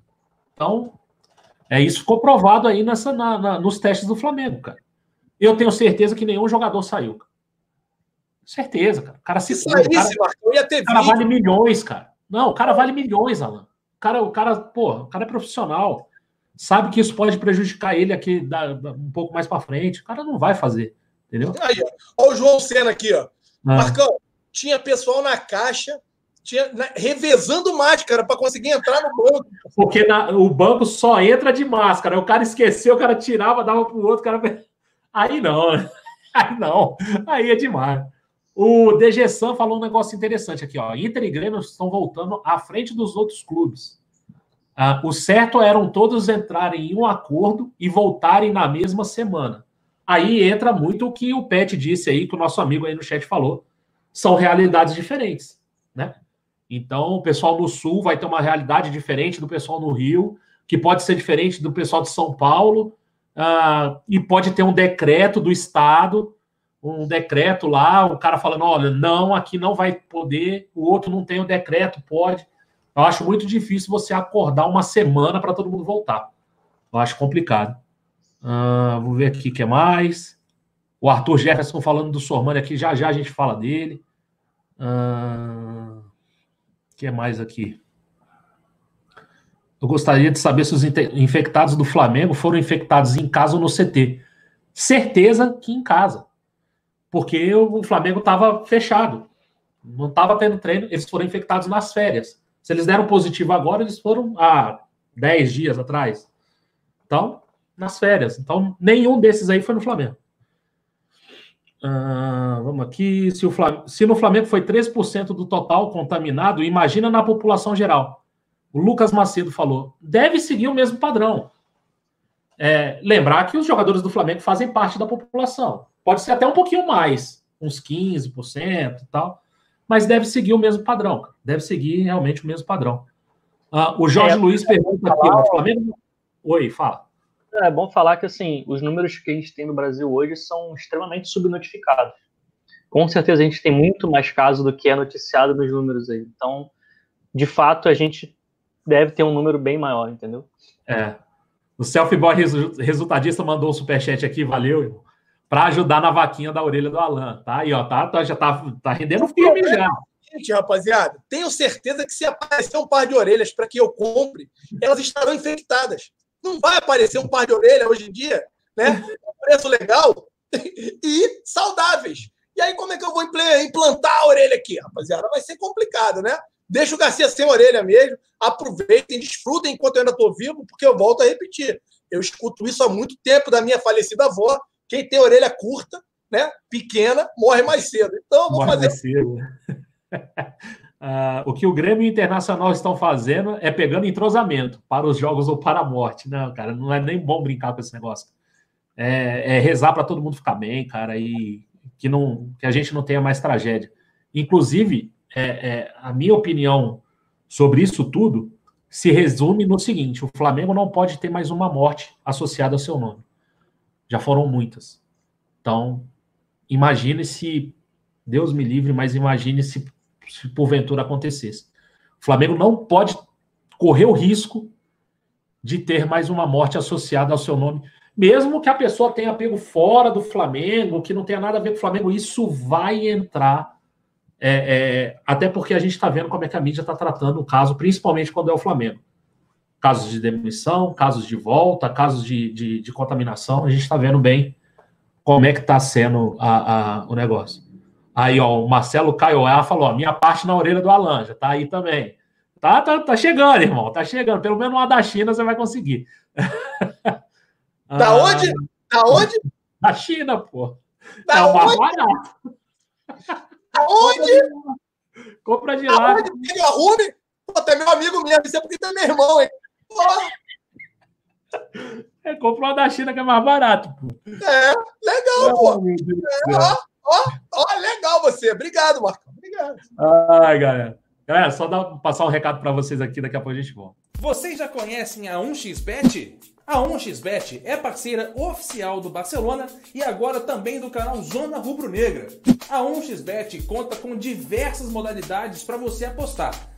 Então, é isso ficou provado aí nessa, na, na, nos testes do Flamengo, cara. Eu tenho certeza que nenhum jogador saiu. Certeza, cara. O cara se saísse, o cara, eu ia ter o cara vale milhões, cara. Não, o cara vale milhões, Alan. O cara, o cara, pô, o cara é profissional. Sabe que isso pode prejudicar ele aqui da, da, um pouco mais para frente. O cara não vai fazer, entendeu? Aí, ó. Olha o João Senna aqui, ó. Ah. Marcão, tinha pessoal na caixa tinha, na, revezando máscara para conseguir entrar no banco. Porque na, o banco só entra de máscara. O cara esqueceu, o cara tirava, dava para o outro, cara. Aí não, aí não, aí é demais. O DG Sam falou um negócio interessante aqui, ó. Inter e Grêmio estão voltando à frente dos outros clubes. Ah, o certo eram todos entrarem em um acordo e voltarem na mesma semana. Aí entra muito o que o Pet disse aí, que o nosso amigo aí no chat falou. São realidades diferentes, né? Então, o pessoal no Sul vai ter uma realidade diferente do pessoal no Rio, que pode ser diferente do pessoal de São Paulo, uh, e pode ter um decreto do Estado um decreto lá, o cara falando, olha, não, aqui não vai poder, o outro não tem o decreto, pode. Eu acho muito difícil você acordar uma semana para todo mundo voltar. Eu acho complicado. Uh, vou ver aqui o que mais. O Arthur Jefferson falando do Sormani aqui, já já a gente fala dele. O uh, que é mais aqui? Eu gostaria de saber se os infectados do Flamengo foram infectados em casa ou no CT. Certeza que em casa porque o Flamengo estava fechado. Não estava tendo treino, eles foram infectados nas férias. Se eles deram positivo agora, eles foram há 10 dias atrás. Então, nas férias. Então, nenhum desses aí foi no Flamengo. Ah, vamos aqui. Se, o Flamengo, se no Flamengo foi 3% do total contaminado, imagina na população geral. O Lucas Macedo falou: deve seguir o mesmo padrão. É, lembrar que os jogadores do Flamengo fazem parte da população. Pode ser até um pouquinho mais, uns 15% e tal, mas deve seguir o mesmo padrão. Deve seguir realmente o mesmo padrão. Uh, o Jorge é, Luiz pergunta aqui, o Flamengo. Oi, fala. É bom falar que assim, os números que a gente tem no Brasil hoje são extremamente subnotificados. Com certeza a gente tem muito mais casos do que é noticiado nos números aí. Então, de fato, a gente deve ter um número bem maior, entendeu? É. O Selfie Boy resultadista mandou um superchat aqui, valeu, irmão para ajudar na vaquinha da orelha do Alan. Tá aí, ó, tá, tá já tá, tá rendendo firme já. Gente, rapaziada, tenho certeza que se aparecer um par de orelhas para que eu compre, elas estarão infectadas. Não vai aparecer um par de orelhas hoje em dia, né? Com preço legal e saudáveis. E aí, como é que eu vou implantar a orelha aqui, rapaziada? Vai ser complicado, né? Deixa o Garcia sem orelha mesmo. Aproveitem, desfrutem enquanto eu ainda estou vivo, porque eu volto a repetir. Eu escuto isso há muito tempo da minha falecida avó, quem tem orelha curta, né, pequena, morre mais cedo. Então, vou morre fazer. Mais cedo. Uh, o que o Grêmio e o Internacional estão fazendo é pegando entrosamento para os jogos ou para a morte. Não, cara, não é nem bom brincar com esse negócio. É, é rezar para todo mundo ficar bem, cara, e que, não, que a gente não tenha mais tragédia. Inclusive, é, é, a minha opinião sobre isso tudo se resume no seguinte: o Flamengo não pode ter mais uma morte associada ao seu nome. Já foram muitas. Então, imagine se, Deus me livre, mas imagine se, se porventura acontecesse. O Flamengo não pode correr o risco de ter mais uma morte associada ao seu nome, mesmo que a pessoa tenha pego fora do Flamengo, que não tenha nada a ver com o Flamengo, isso vai entrar. É, é, até porque a gente está vendo como é que a mídia está tratando o caso, principalmente quando é o Flamengo casos de demissão, casos de volta, casos de, de, de contaminação. A gente está vendo bem como é que está sendo a, a, o negócio. Aí, ó, o Marcelo Caioá falou: ó, minha parte na orelha do Alan, já tá aí também. Tá, tá, tá chegando, irmão, tá chegando. Pelo menos uma da China você vai conseguir. Da ah, onde? Da onde? Da China, pô. Da é o mais barato. Aonde? Compra de lá. Aonde? Arrume? Pô, até meu amigo mesmo, isso é porque tem meu irmão, hein? É, comprou uma da China que é mais barato, pô. É, legal, pô. É, ó, legal você. Obrigado, Marcão. Obrigado. Ai, galera. Galera, só dar, passar um recado para vocês aqui, daqui a pouco a gente volta. Vocês já conhecem a 1xBet? A 1xBet é parceira oficial do Barcelona e agora também do canal Zona Rubro Negra. A 1xBet conta com diversas modalidades para você apostar.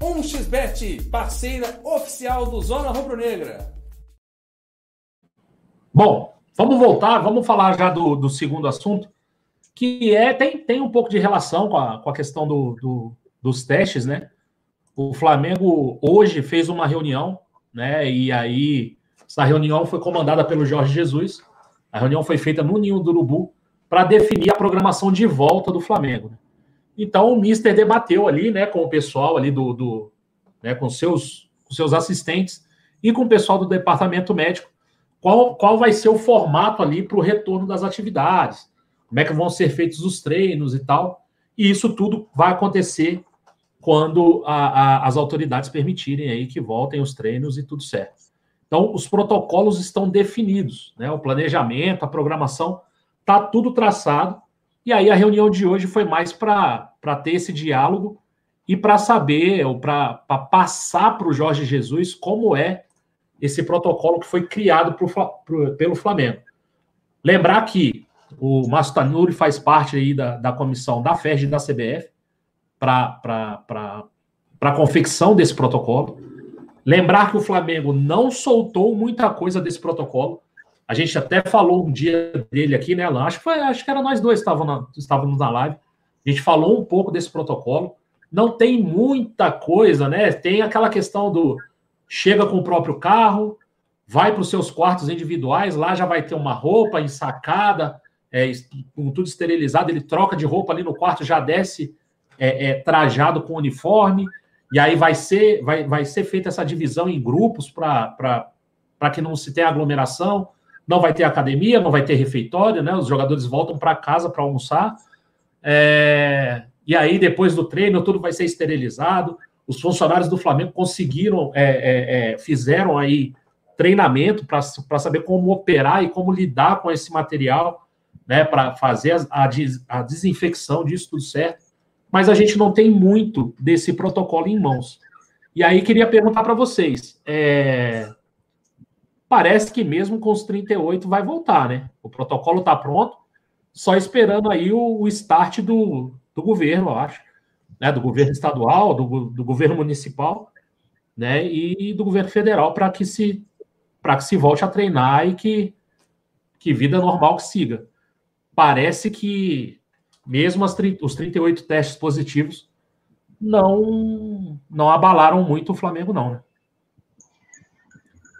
1xBet, parceira oficial do Zona Rubro Negra. Bom, Vamos voltar, vamos falar já do, do segundo assunto, que é tem, tem um pouco de relação com a, com a questão do, do, dos testes, né? O Flamengo hoje fez uma reunião, né? E aí essa reunião foi comandada pelo Jorge Jesus. A reunião foi feita no Ninho do Urubu para definir a programação de volta do Flamengo. Então o Mister debateu ali, né, com o pessoal ali do, do né, com seus com seus assistentes e com o pessoal do departamento médico qual, qual vai ser o formato ali para o retorno das atividades, como é que vão ser feitos os treinos e tal. E isso tudo vai acontecer quando a, a, as autoridades permitirem aí que voltem os treinos e tudo certo. Então, os protocolos estão definidos, né? O planejamento, a programação, tá tudo traçado. E aí a reunião de hoje foi mais para ter esse diálogo e para saber, ou para passar para o Jorge Jesus como é esse protocolo que foi criado pro, pro, pelo Flamengo. Lembrar que o Márcio Tanuri faz parte aí da, da comissão da FERJ e da CBF para a confecção desse protocolo. Lembrar que o Flamengo não soltou muita coisa desse protocolo. A gente até falou um dia dele aqui, né, Alan? Acho que, foi, acho que era nós dois que estávamos na, estávamos na live. A gente falou um pouco desse protocolo. Não tem muita coisa, né? Tem aquela questão do chega com o próprio carro, vai para os seus quartos individuais, lá já vai ter uma roupa ensacada, é, com tudo esterilizado, ele troca de roupa ali no quarto, já desce é, é, trajado com uniforme, e aí vai ser, vai, vai ser feita essa divisão em grupos para que não se tenha aglomeração, não vai ter academia, não vai ter refeitório, né? Os jogadores voltam para casa para almoçar. É, e aí, depois do treino, tudo vai ser esterilizado os funcionários do Flamengo conseguiram, é, é, é fizeram aí treinamento para saber como operar e como lidar com esse material, né, para fazer a, a, a, desinfecção disso tudo certo. Mas a gente não tem muito desse protocolo em mãos. E aí queria perguntar para vocês, é, parece que mesmo com os 38 vai voltar, né? O protocolo está pronto, só esperando aí o, o start do, do governo, eu acho né, do governo estadual, do, do governo municipal, né, e do governo federal para que se para que se volte a treinar e que que vida normal que siga. Parece que mesmo as, os 38 testes positivos não não abalaram muito o Flamengo não, né?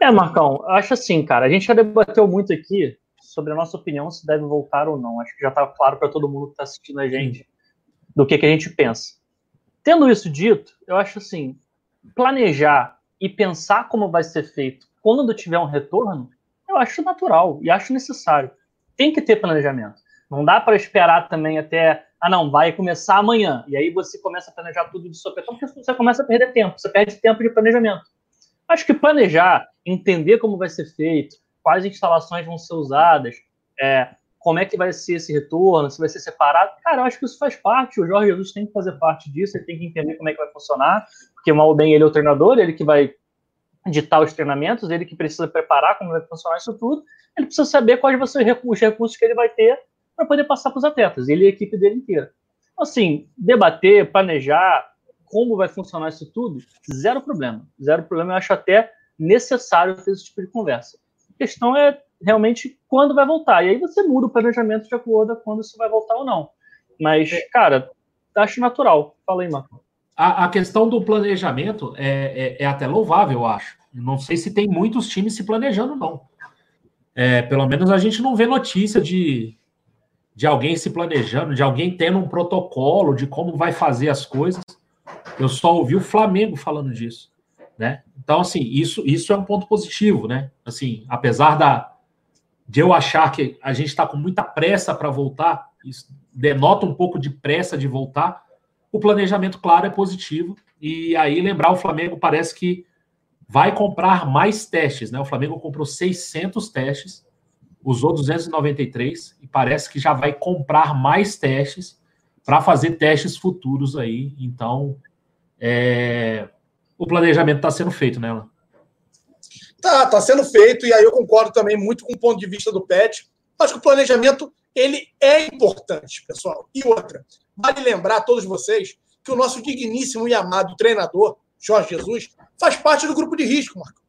É, Marcão, acho assim, cara, a gente já debateu muito aqui sobre a nossa opinião se deve voltar ou não. Acho que já está claro para todo mundo que está assistindo a gente do que, que a gente pensa. Tendo isso dito, eu acho assim, planejar e pensar como vai ser feito quando tiver um retorno, eu acho natural e acho necessário. Tem que ter planejamento. Não dá para esperar também até, ah não, vai começar amanhã. E aí você começa a planejar tudo de sopetão, porque você começa a perder tempo, você perde tempo de planejamento. Acho que planejar, entender como vai ser feito, quais instalações vão ser usadas, é, como é que vai ser esse retorno, se vai ser separado. Cara, eu acho que isso faz parte, o Jorge Jesus tem que fazer parte disso, ele tem que entender como é que vai funcionar, porque mal ou bem ele é o treinador, ele que vai ditar os treinamentos, ele que precisa preparar como vai funcionar isso tudo, ele precisa saber quais vão ser os recursos que ele vai ter para poder passar para os atletas, ele e a equipe dele inteira. Então, assim, debater, planejar como vai funcionar isso tudo, zero problema. Zero problema, eu acho até necessário ter esse tipo de conversa. A questão é realmente quando vai voltar. E aí você muda o planejamento de acordo com quando isso vai voltar ou não. Mas, é. cara, acho natural. Fala aí, Marco. A, a, questão do planejamento é, é, é, até louvável, eu acho. Não sei se tem muitos times se planejando, não. É, pelo menos a gente não vê notícia de, de alguém se planejando, de alguém tendo um protocolo de como vai fazer as coisas. Eu só ouvi o Flamengo falando disso, né? Então, assim, isso, isso é um ponto positivo, né? Assim, apesar da, de eu achar que a gente está com muita pressa para voltar, isso denota um pouco de pressa de voltar, o planejamento, claro, é positivo. E aí, lembrar, o Flamengo parece que vai comprar mais testes, né? O Flamengo comprou 600 testes, usou 293 e parece que já vai comprar mais testes para fazer testes futuros aí. Então, é... o planejamento está sendo feito, Alan? Tá, tá sendo feito, e aí eu concordo também muito com o ponto de vista do Pet. Acho que o planejamento ele é importante, pessoal. E outra, vale lembrar a todos vocês que o nosso digníssimo e amado treinador, Jorge Jesus, faz parte do grupo de risco, Marco.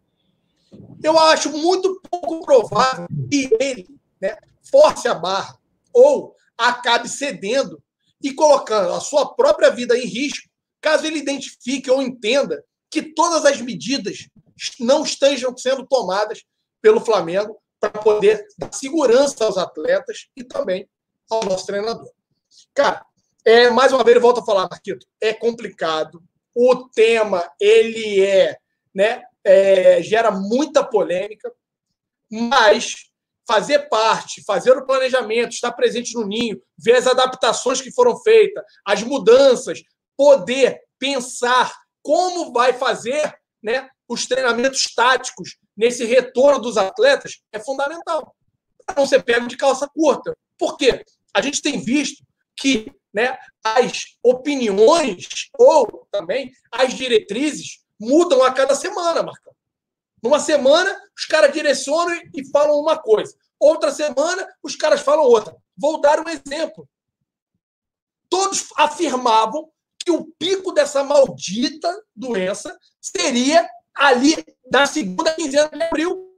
Eu acho muito pouco provável que ele né, force a barra ou acabe cedendo e colocando a sua própria vida em risco, caso ele identifique ou entenda que todas as medidas não estejam sendo tomadas pelo Flamengo para poder dar segurança aos atletas e também ao nosso treinador. Cara, é, mais uma vez eu volto a falar, Marquito, é complicado. O tema, ele é, né, é, gera muita polêmica, mas fazer parte, fazer o planejamento, estar presente no ninho, ver as adaptações que foram feitas, as mudanças, poder pensar como vai fazer né, os treinamentos táticos nesse retorno dos atletas é fundamental. Para não ser pego de calça curta. Por quê? A gente tem visto que né, as opiniões ou também as diretrizes mudam a cada semana, Marcão. Numa semana, os caras direcionam e falam uma coisa. Outra semana, os caras falam outra. Vou dar um exemplo. Todos afirmavam que o pico dessa maldita doença seria ali da segunda quinzena de abril.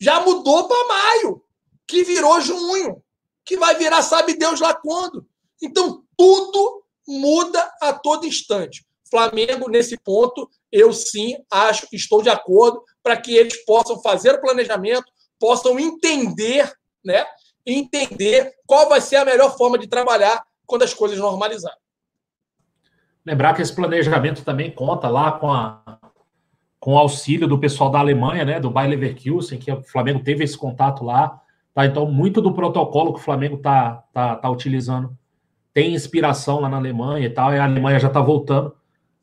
Já mudou para maio, que virou junho, que vai virar sabe Deus lá quando. Então, tudo muda a todo instante. Flamengo, nesse ponto, eu sim acho que estou de acordo para que eles possam fazer o planejamento, possam entender, né? Entender qual vai ser a melhor forma de trabalhar quando as coisas normalizarem. Lembrar que esse planejamento também conta lá com a com o auxílio do pessoal da Alemanha, né, do Bayer Leverkusen, que o Flamengo teve esse contato lá. Tá? Então, muito do protocolo que o Flamengo tá, tá, tá utilizando tem inspiração lá na Alemanha e tal, e a Alemanha já está voltando.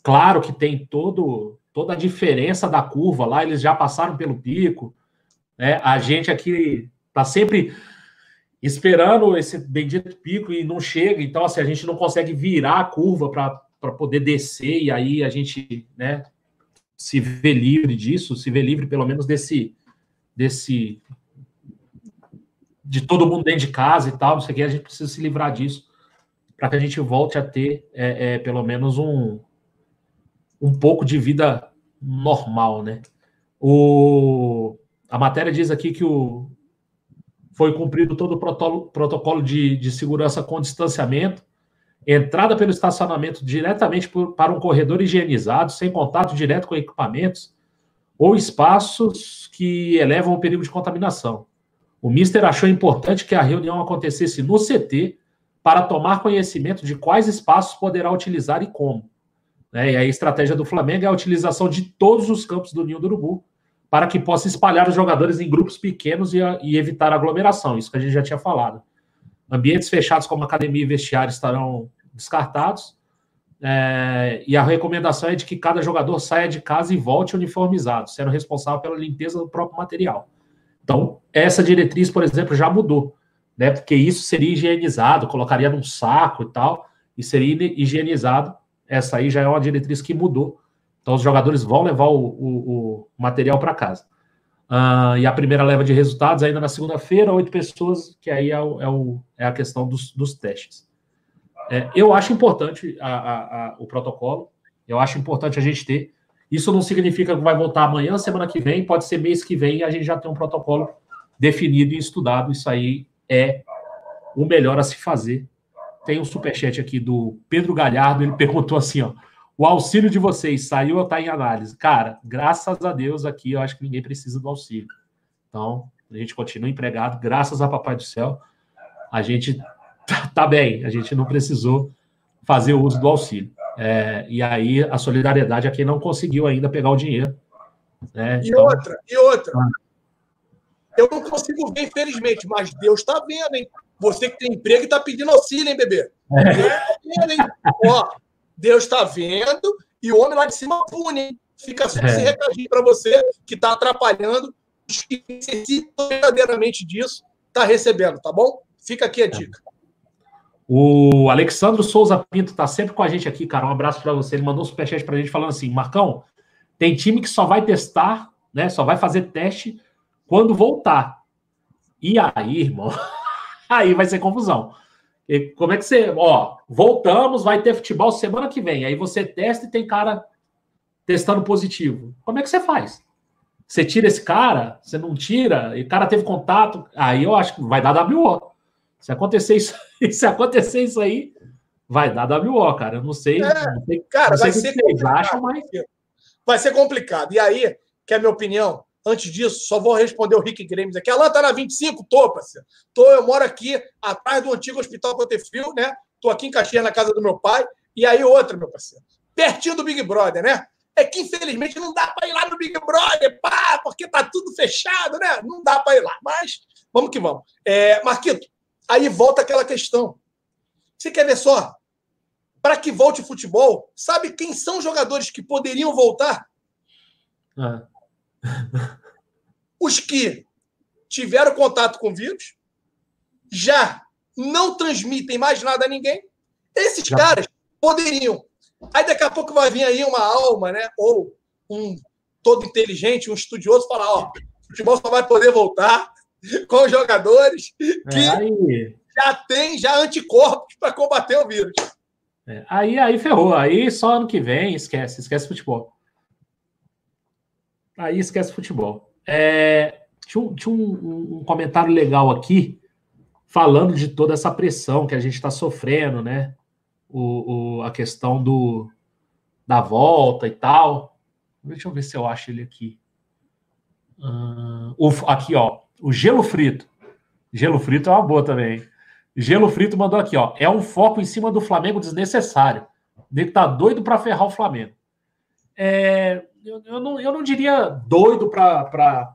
Claro que tem todo, toda a diferença da curva lá, eles já passaram pelo pico. Né? A gente aqui está sempre esperando esse bendito pico e não chega, então assim, a gente não consegue virar a curva para poder descer, e aí a gente né, se vê livre disso, se vê livre pelo menos desse desse de todo mundo dentro de casa e tal, não sei o que, a gente precisa se livrar disso para que a gente volte a ter é, é, pelo menos um um pouco de vida normal, né? O, a matéria diz aqui que o, foi cumprido todo o protocolo, protocolo de, de segurança com distanciamento, entrada pelo estacionamento diretamente por, para um corredor higienizado, sem contato direto com equipamentos ou espaços que elevam o perigo de contaminação. O Mister achou importante que a reunião acontecesse no CT para tomar conhecimento de quais espaços poderá utilizar e como. Né? E a estratégia do Flamengo é a utilização de todos os campos do Ninho do Urubu para que possa espalhar os jogadores em grupos pequenos e, e evitar aglomeração. Isso que a gente já tinha falado. Ambientes fechados como academia e vestiário estarão descartados. É, e a recomendação é de que cada jogador saia de casa e volte uniformizado, sendo responsável pela limpeza do próprio material. Então, essa diretriz, por exemplo, já mudou, né? Porque isso seria higienizado, colocaria num saco e tal, e seria higienizado. Essa aí já é uma diretriz que mudou. Então, os jogadores vão levar o, o, o material para casa. Uh, e a primeira leva de resultados ainda na segunda-feira, oito pessoas, que aí é, o, é, o, é a questão dos, dos testes. É, eu acho importante a, a, a, o protocolo, eu acho importante a gente ter. Isso não significa que vai voltar amanhã, semana que vem, pode ser mês que vem, a gente já tem um protocolo definido e estudado. Isso aí é o melhor a se fazer. Tem um superchat aqui do Pedro Galhardo, ele perguntou assim: ó, o auxílio de vocês saiu ou está em análise? Cara, graças a Deus aqui eu acho que ninguém precisa do auxílio. Então, a gente continua empregado, graças a Papai do Céu. A gente tá, tá bem, a gente não precisou fazer o uso do auxílio. É, e aí a solidariedade a quem não conseguiu ainda pegar o dinheiro. Né? E então, outra, e outra. Eu não consigo ver, infelizmente, mas Deus está vendo, hein? Você que tem emprego e está pedindo auxílio, hein, bebê? Deus tá vendo, hein? Ó, Deus está vendo e o homem lá de cima pune? Fica só esse É. recadinho para você que está atrapalhando. Os que necessitam verdadeiramente disso, está recebendo, tá bom? Fica aqui a dica. O Alexandro Souza Pinto tá sempre com a gente aqui, cara. Um abraço para você. Ele mandou um superchat pra gente falando assim: Marcão, tem time que só vai testar, né? Só vai fazer teste quando voltar. E aí, irmão? Aí vai ser confusão. E como é que você. Ó, voltamos, vai ter futebol semana que vem. Aí você testa e tem cara testando positivo. Como é que você faz? Você tira esse cara, você não tira, e o cara teve contato, aí eu acho que vai dar WO. Se acontecer isso, se acontecer isso aí, vai dar WO, cara. Eu não sei, É, não sei, Cara, não sei vai ser vocês complicado. acham, mas Vai ser complicado. E aí, que é a minha opinião, antes disso, só vou responder o Rick Grêmio aqui. Alan tá na 25? Tô, parceiro. Tô, eu moro aqui atrás do antigo Hospital Contefrio, né? Tô aqui em Caxias, na casa do meu pai. E aí, outra, meu parceiro. Pertinho do Big Brother, né? É que, infelizmente, não dá para ir lá no Big Brother, pá, porque tá tudo fechado, né? Não dá para ir lá. Mas vamos que vamos. É, Marquito, aí volta aquela questão. Você quer ver só? Para que volte o futebol, sabe quem são os jogadores que poderiam voltar? ah, os que tiveram contato com o vírus, já não transmitem mais nada a ninguém. Esses Já. caras poderiam. Aí daqui a pouco vai vir aí uma alma, né? Ou um todo inteligente, um estudioso, falar: ó, o futebol só vai poder voltar com jogadores que é, já têm já anticorpos para combater o vírus. é, aí, aí ferrou. Aí só ano que vem esquece, esquece futebol. Aí esquece futebol. É, tinha um, tinha um- um comentário legal aqui falando de toda essa pressão que a gente está sofrendo, né? O, o- a questão do, da volta e tal. Deixa eu ver se eu acho ele aqui. Ah, o- aqui, ó. O Gelo Frito. Gelo Frito é uma boa também. Gelo Frito mandou aqui, ó. É um foco em cima do Flamengo desnecessário. Ele tá doido para ferrar o Flamengo. É, eu, eu não, eu não diria doido para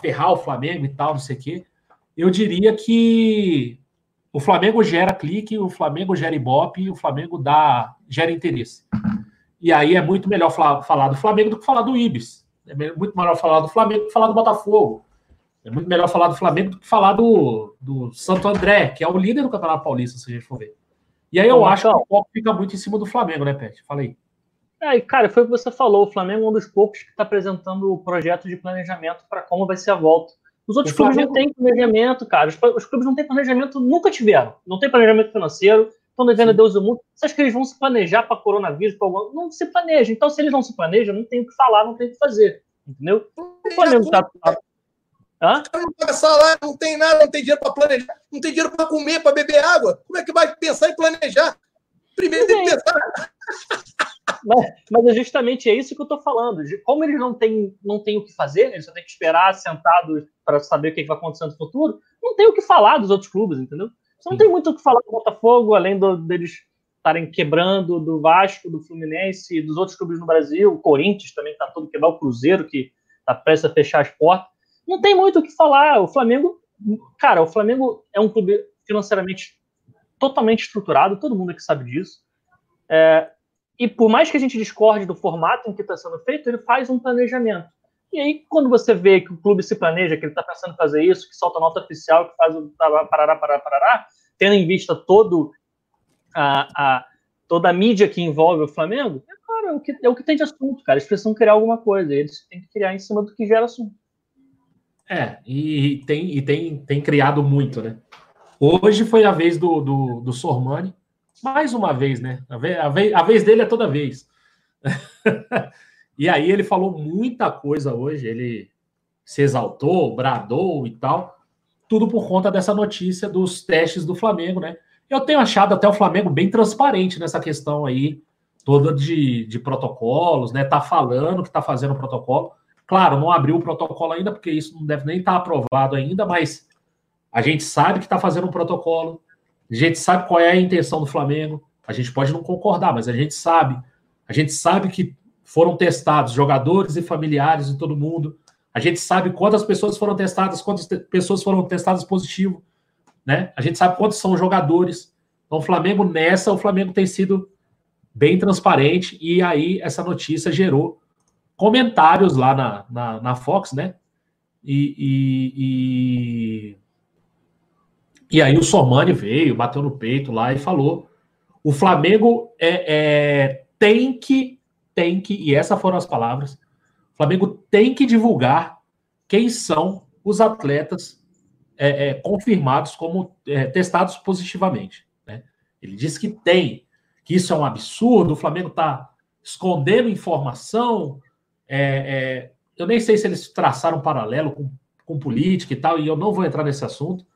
ferrar o Flamengo e tal, não sei o quê. Eu diria que o Flamengo gera clique, o Flamengo gera ibope, o Flamengo dá, gera interesse. E aí é muito melhor falar, falar do Flamengo do que falar do Ibis. É muito melhor falar do Flamengo do que falar do Botafogo. É muito melhor falar do Flamengo do que falar do, do Santo André, que é o líder do Campeonato Paulista, se a gente for ver. E aí eu acho que o foco fica muito em cima do Flamengo, né, Pet? Fala aí. É, e, cara, foi o que você falou. O Flamengo é um dos poucos que está apresentando o projeto de planejamento para como vai ser a volta. Os outros O clubes Flamengo- não têm planejamento, cara. Os, os clubes não têm planejamento, nunca tiveram. Não tem planejamento financeiro, estão devendo a Deus do mundo. Você acha que eles vão se planejar para coronavírus? Pra alguma... Não se planeja. Então, se eles não se planejam, não tem o que falar, não tem o que fazer. Entendeu? O Flamengo tá. tá- Hã? O cara não paga salário, não tem nada, não tem dinheiro para planejar, não tem dinheiro para comer, para beber água. Como é que vai pensar em planejar? Primeiro tem que pensar. Mas, mas é justamente é isso que eu tô falando. De como eles não têm, não têm o que fazer, eles só têm que esperar sentados para saber o que vai acontecer no futuro, não tem o que falar dos outros clubes, entendeu? Você não tem muito o que falar do Botafogo, além do- deles estarem quebrando, do Vasco, do Fluminense, dos outros clubes no Brasil, o Corinthians também está todo quebrado, o Cruzeiro que está prestes a fechar as portas. Não tem muito o que falar. O Flamengo, cara, o Flamengo é um clube financeiramente totalmente estruturado, todo mundo aqui sabe disso. É, e por mais que a gente discorde do formato em que está sendo feito, ele faz um planejamento. E aí, quando você vê que o clube se planeja, que ele está pensando em fazer isso, que solta nota oficial, que faz o parará, parará, parará, tendo em vista todo a, a- toda a mídia que envolve o Flamengo, é claro, é o que, é o que tem de assunto, cara. Eles precisam criar alguma coisa, eles têm que criar em cima do que gera assunto. É, e tem, e tem, tem criado muito, né? Hoje foi a vez do, do, do Sormani, mais uma vez, né? A vez, a vez, a vez dele é toda vez. e aí ele falou muita coisa hoje, ele se exaltou, bradou e tal, tudo por conta dessa notícia dos testes do Flamengo, né? Eu tenho achado até o Flamengo bem transparente nessa questão aí, toda de, de protocolos, né? Tá falando que tá fazendo protocolo. Claro, não abriu o protocolo ainda, porque isso não deve nem estar aprovado ainda, mas a gente sabe que está fazendo um protocolo, a gente sabe qual é a intenção do Flamengo, a gente pode não concordar, mas a gente sabe. A gente sabe que foram testados jogadores e familiares de todo mundo, A gente sabe quantas pessoas foram testadas, quantas pessoas foram testadas positivo, né? A gente sabe quantos são jogadores. Então, o Flamengo nessa, o Flamengo tem sido bem transparente e aí essa notícia gerou comentários lá na, na, na Fox, né? E, e, e, aí o Sormani veio, bateu no peito lá e falou: o Flamengo é, é, tem que, tem que, e essas foram as palavras, o Flamengo tem que divulgar quem são os atletas é, é confirmados como é, testados positivamente. Né? Ele disse que tem, que isso é um absurdo, o Flamengo está escondendo informação, é, eu nem sei se eles traçaram um paralelo com, com política e tal, e eu não vou entrar nesse assunto,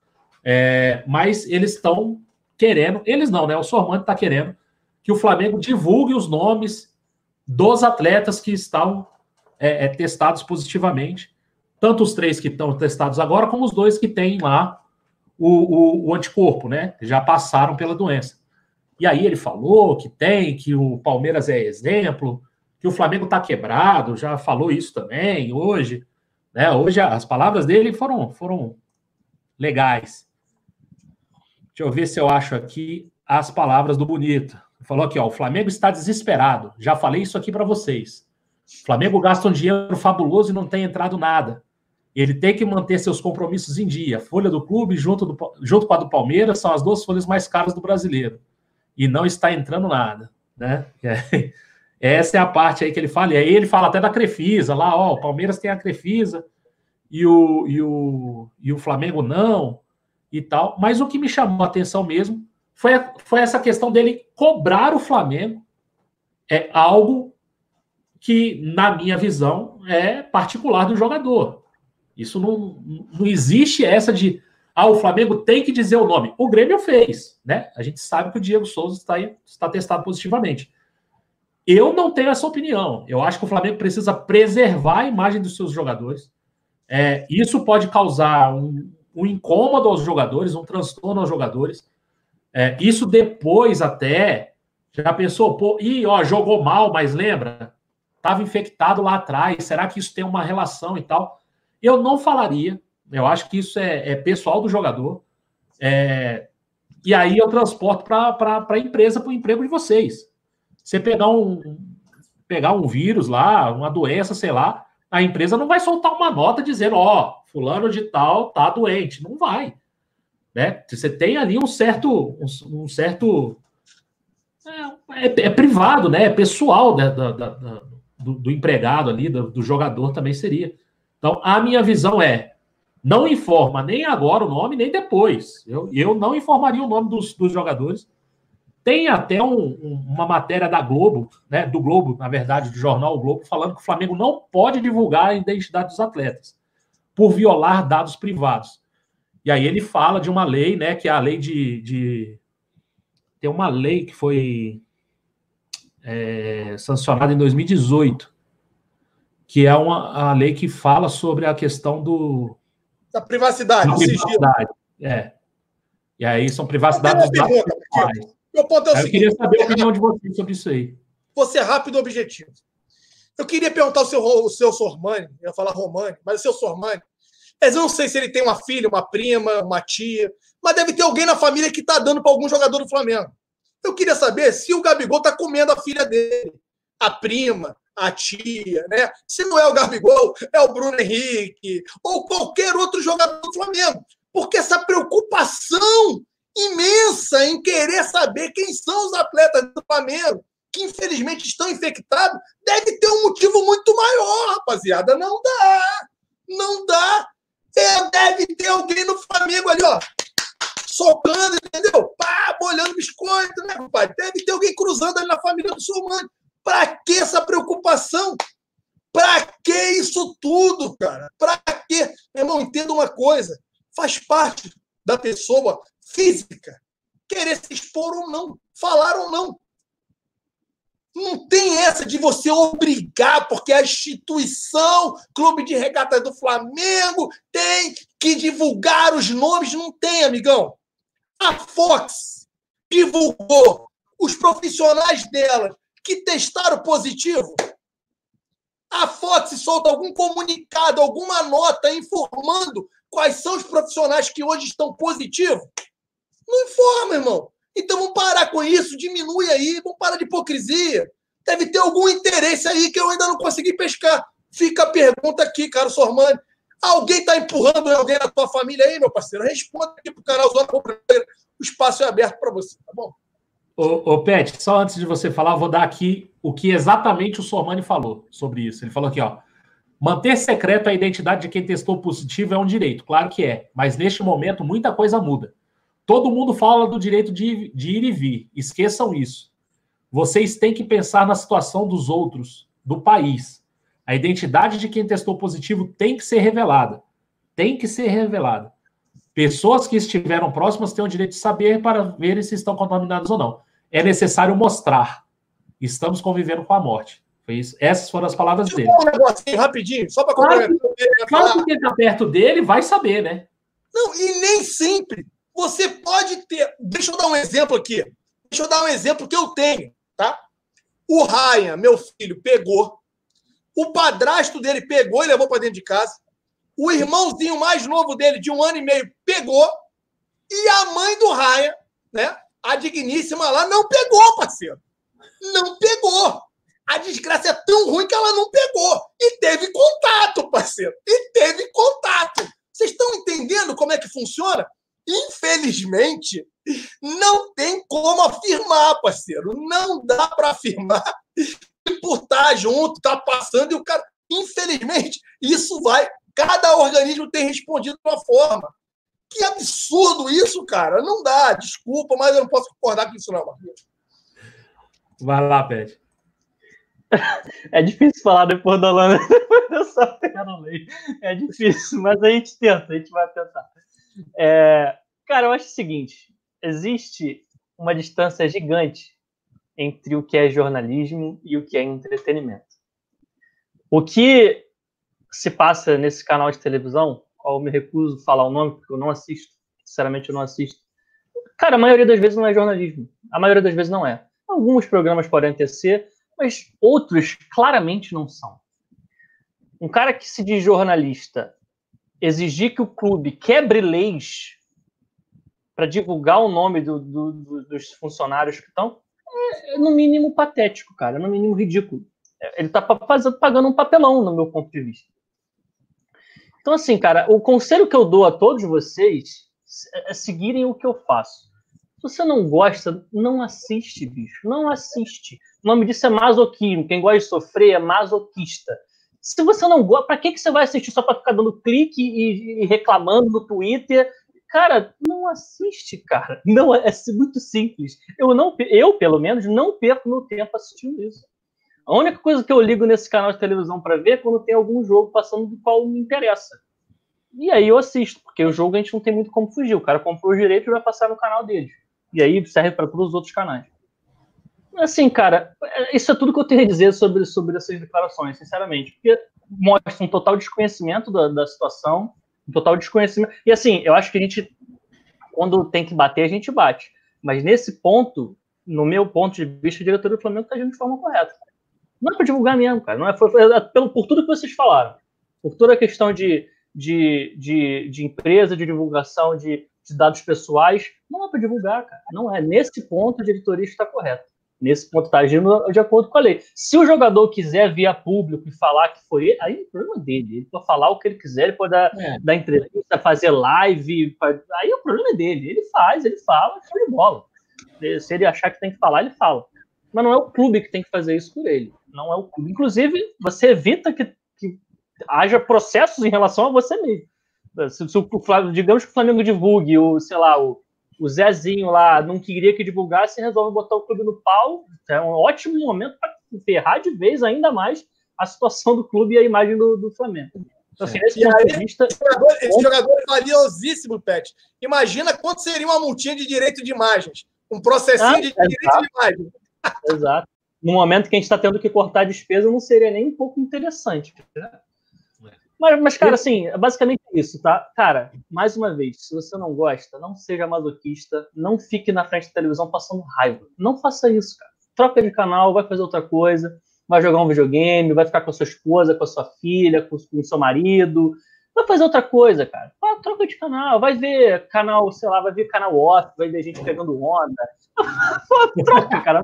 é, mas eles estão querendo, eles não, né? O Sormante está querendo que o Flamengo divulgue os nomes dos atletas que estão é, é, testados positivamente, tanto os três que estão testados agora, como os dois que têm lá o, o, o anticorpo, né? Já passaram pela doença. E aí ele falou que tem, que o Palmeiras é exemplo, que o Flamengo está quebrado, já falou isso também hoje. Né? Hoje as palavras dele foram, foram legais. Deixa eu ver se eu acho aqui as palavras do Bonito. Falou aqui, ó, o Flamengo está desesperado. Já falei isso aqui para vocês. O Flamengo gasta um dinheiro fabuloso e não tem entrado nada. Ele tem que manter seus compromissos em dia. Folha do clube junto, do, junto com a do Palmeiras são as duas folhas mais caras do brasileiro. E não está entrando nada, né? Essa é a parte aí que ele fala. E aí ele fala até da Crefisa, lá, ó, o Palmeiras tem a Crefisa e o, e o, e o Flamengo não, e tal. Mas o que me chamou a atenção mesmo foi, foi essa questão dele cobrar o Flamengo. É algo que, na minha visão, é particular do jogador. Isso não, não existe essa de ah, o Flamengo tem que dizer o nome. O Grêmio fez, né? A gente sabe que o Diego Souza está, aí, está testado positivamente. Eu não tenho essa opinião. Eu acho que o Flamengo precisa preservar a imagem dos seus jogadores. É, isso pode causar um, um, incômodo aos jogadores, um transtorno aos jogadores. É, isso depois até já pensou, pô, e ó, jogou mal, mas lembra? Estava infectado lá atrás. Será que isso tem uma relação e tal? Eu não falaria. Eu acho que isso é, é pessoal do jogador. É, e aí eu transporto para a empresa, para o emprego de vocês. Você pegar um, pegar um vírus lá, uma doença, sei lá, a empresa não vai soltar uma nota dizendo, ó, fulano de tal tá doente. Não vai. Né? Você tem ali um certo. Um, um certo. É, é, é, privado, né? É pessoal né? da, da, da, do, do, empregado ali, do, do jogador também seria. Então, a minha visão é: não informa nem agora o nome, nem depois. Eu, eu não informaria o nome dos, dos jogadores tem até um, uma matéria da Globo, né, do Globo, na verdade, do jornal o Globo, falando que o Flamengo não pode divulgar a identidade dos atletas por violar dados privados. E aí ele fala de uma lei, né, que é a lei de. de... Tem uma lei que foi é, sancionada em 2018, que é uma a lei que fala sobre a questão do. Da privacidade, da privacidade. É. E aí são privacidades dos dados meu ponto é o eu seguinte. Eu queria saber a opinião de vocês sobre isso aí. Você é rápido e objetivo. Eu queria perguntar o seu, o seu Sormani, eu ia falar Romani, mas o seu Sormani. Mas eu não sei se ele tem uma filha, uma prima, uma tia, mas deve ter alguém na família que está dando para algum jogador do Flamengo. Eu queria saber se o Gabigol está comendo a filha dele, a prima, a tia, né? Se não é o Gabigol, é o Bruno Henrique ou qualquer outro jogador do Flamengo. Porque essa preocupação imensa em querer saber quem são os atletas do Flamengo que infelizmente estão infectados, deve ter um motivo muito maior, rapaziada. Não dá. Não dá. É, deve ter alguém no Flamengo ali, ó, socando, entendeu? Pá, molhando biscoito, né, pai? Deve ter alguém cruzando ali na família do seu mãe. Pra que essa preocupação? Pra que isso tudo, cara? Pra quê? Meu irmão, entenda uma coisa. Faz parte da pessoa física. Querer se expor ou não, falar ou não. Não tem essa de você obrigar, porque a instituição Clube de Regatas do Flamengo tem que divulgar os nomes. Não tem, amigão. A Fox divulgou os profissionais dela que testaram positivo. A Fox solta algum comunicado, alguma nota informando quais são os profissionais que hoje estão positivos? Não informa, irmão. Então vamos parar com isso, diminui aí, vamos parar de hipocrisia. Deve ter algum interesse aí que eu ainda não consegui pescar. Fica a pergunta aqui, cara Sormani. Alguém está empurrando alguém na tua família aí, meu parceiro? Responda aqui pro canal Zona Rubro O espaço é aberto para você, tá bom? Ô, ô, Pet, só antes de você falar, vou dar aqui o que exatamente o Sormani falou sobre isso. Ele falou aqui, ó. Manter secreto a identidade de quem testou positivo é um direito, claro que é, mas neste momento muita coisa muda. Todo mundo fala do direito de, de ir e vir, esqueçam isso. Vocês têm que pensar na situação dos outros, do país. A identidade de quem testou positivo tem que ser revelada. Tem que ser revelada. Pessoas que estiveram próximas têm o direito de saber para ver se estão contaminados ou não. É necessário mostrar. Estamos convivendo com a morte. Foi isso. Essas foram as palavras dele. Um negocinho rapidinho, só para claro, claro que quem está perto dele vai saber, né? Não, e nem sempre. Você pode ter. Deixa eu dar um exemplo aqui. Deixa eu dar um exemplo que eu tenho, tá? O Ryan, meu filho, pegou. O padrasto dele pegou e levou para dentro de casa. O irmãozinho mais novo dele, de um ano e meio, pegou. E a mãe do Ryan, né? A digníssima lá, não pegou, parceiro. Não pegou. A desgraça é tão ruim que ela não pegou. E teve contato, parceiro. E teve contato. Vocês estão entendendo como é que funciona? Infelizmente, não tem como afirmar, parceiro. Não dá para afirmar por estar junto, tá passando e o cara. Infelizmente, isso vai. Cada organismo tem respondido de uma forma. Que absurdo isso, cara. Não dá. Desculpa, mas eu não posso concordar com isso, não, Marquinhos. Vai lá, Pede. É difícil falar depois da Lana, dessa pena lei. É difícil, mas a gente tenta, a gente vai tentar. É, cara, eu acho o seguinte: existe uma distância gigante entre o que é jornalismo e o que é entretenimento. O que se passa nesse canal de televisão, qual eu me recuso a falar o nome, porque eu não assisto, sinceramente eu não assisto. Cara, a maioria das vezes não é jornalismo. A maioria das vezes não é. Alguns programas podem ter ser, mas outros claramente não são. Um cara que se diz jornalista exigir que o clube quebre leis para divulgar o nome do, do, do, dos funcionários que estão, é, é, no mínimo patético, cara, é no mínimo ridículo. É, ele está pagando um papelão, no meu ponto de vista. Então, assim, cara, o conselho que eu dou a todos vocês é seguirem o que eu faço. Se você não gosta, não assiste, bicho. Não assiste. O nome disso é masoquismo. Quem gosta de sofrer é masoquista. Se você não gosta, para que, que você vai assistir só para ficar dando clique e, e, reclamando no Twitter? Cara, não assiste, cara. Não é, é muito simples. Eu não, eu pelo menos não perco meu tempo assistindo isso. A única coisa que eu ligo nesse canal de televisão para ver é quando tem algum jogo passando do qual me interessa. E aí eu assisto, porque o jogo a gente não tem muito como fugir. O cara comprou os direitos e vai passar no canal dele. E aí serve para todos os outros canais. Assim, cara, isso é tudo que eu tenho a dizer sobre, sobre essas declarações, sinceramente. Porque mostra um total desconhecimento da, da situação, um total desconhecimento. E assim, eu acho que a gente, quando tem que bater, a gente bate. Mas nesse ponto, no meu ponto de vista, o diretor do Flamengo está agindo de forma correta. Não é para divulgar mesmo, cara. Não é, foi, é pelo, por tudo que vocês falaram. Por toda a questão de, de, de, de empresa, de divulgação de, de dados pessoais. Não é para divulgar, cara. Não é. Nesse ponto, a diretoria está correta nesse ponto está agindo de acordo com a lei. Se o jogador quiser vir a público e falar que foi ele, aí é o problema dele. Ele pode falar o que ele quiser, ele pode dar, é. dar entrevista, fazer live, aí o problema é dele. Ele faz, ele fala, show de bola. Se ele achar que tem que falar, ele fala. Mas não é o clube que tem que fazer isso por ele. Não é o clube. Inclusive, você evita que, que haja processos em relação a você mesmo. Se, se o, digamos que o Flamengo divulgue o, sei lá, o, o Zezinho lá não queria que divulgasse e resolve botar o clube no pau. É um ótimo momento para ferrar de vez ainda mais a situação do clube e a imagem do, do Flamengo. Então, assim, esse, ponto de vista, esse, jogador, esse jogador é valiosíssimo, Pet. Imagina quanto seria uma multinha de direito de imagens. Um processinho ah, de exato. direito de imagem. Exato. No momento que a gente está tendo que cortar despesa, não seria nem um pouco interessante. Né? Mas, mas, cara, assim, é basicamente isso, tá? Cara, mais uma vez, se você não gosta, não seja masoquista, não fique na frente da televisão passando raiva. Não faça isso, cara. Troca de canal, vai fazer outra coisa. vai jogar um videogame, vai ficar com a sua esposa, com a sua filha, com, com o seu marido, vai fazer outra coisa, cara. Vai, troca de canal, vai ver canal, sei lá, vai ver canal off, vai ver gente pegando onda. troca, cara.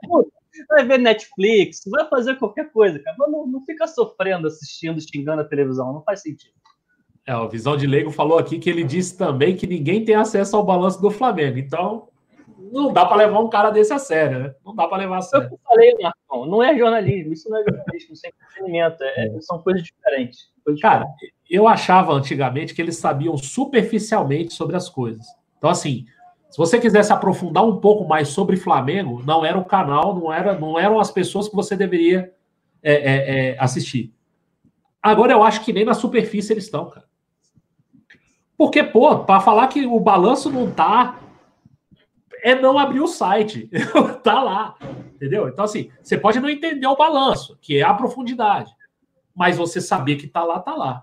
Vai ver Netflix, vai fazer qualquer coisa, cara. Não, não fica sofrendo, assistindo, xingando a televisão, não faz sentido. É, o Visão de Leigo falou aqui que ele disse também que ninguém tem acesso ao balanço do Flamengo. Então, não dá para levar um cara desse a sério, né? Não dá para levar a sério. Eu falei, Marcão, não é jornalismo, isso não é jornalismo, isso é entretenimento, é, é. são coisas diferentes, coisas cara, diferentes. eu achava antigamente que eles sabiam superficialmente sobre as coisas. Então, assim, se você quisesse aprofundar um pouco mais sobre Flamengo, não era o canal, não, era, não eram as pessoas que você deveria é, é, é assistir. Agora eu acho que nem na superfície eles estão, cara. Porque, pô, para falar que o balanço não tá é não abrir o site. tá lá. Entendeu? Então, assim, você pode não entender o balanço, que é a profundidade. Mas você saber que tá lá, tá lá.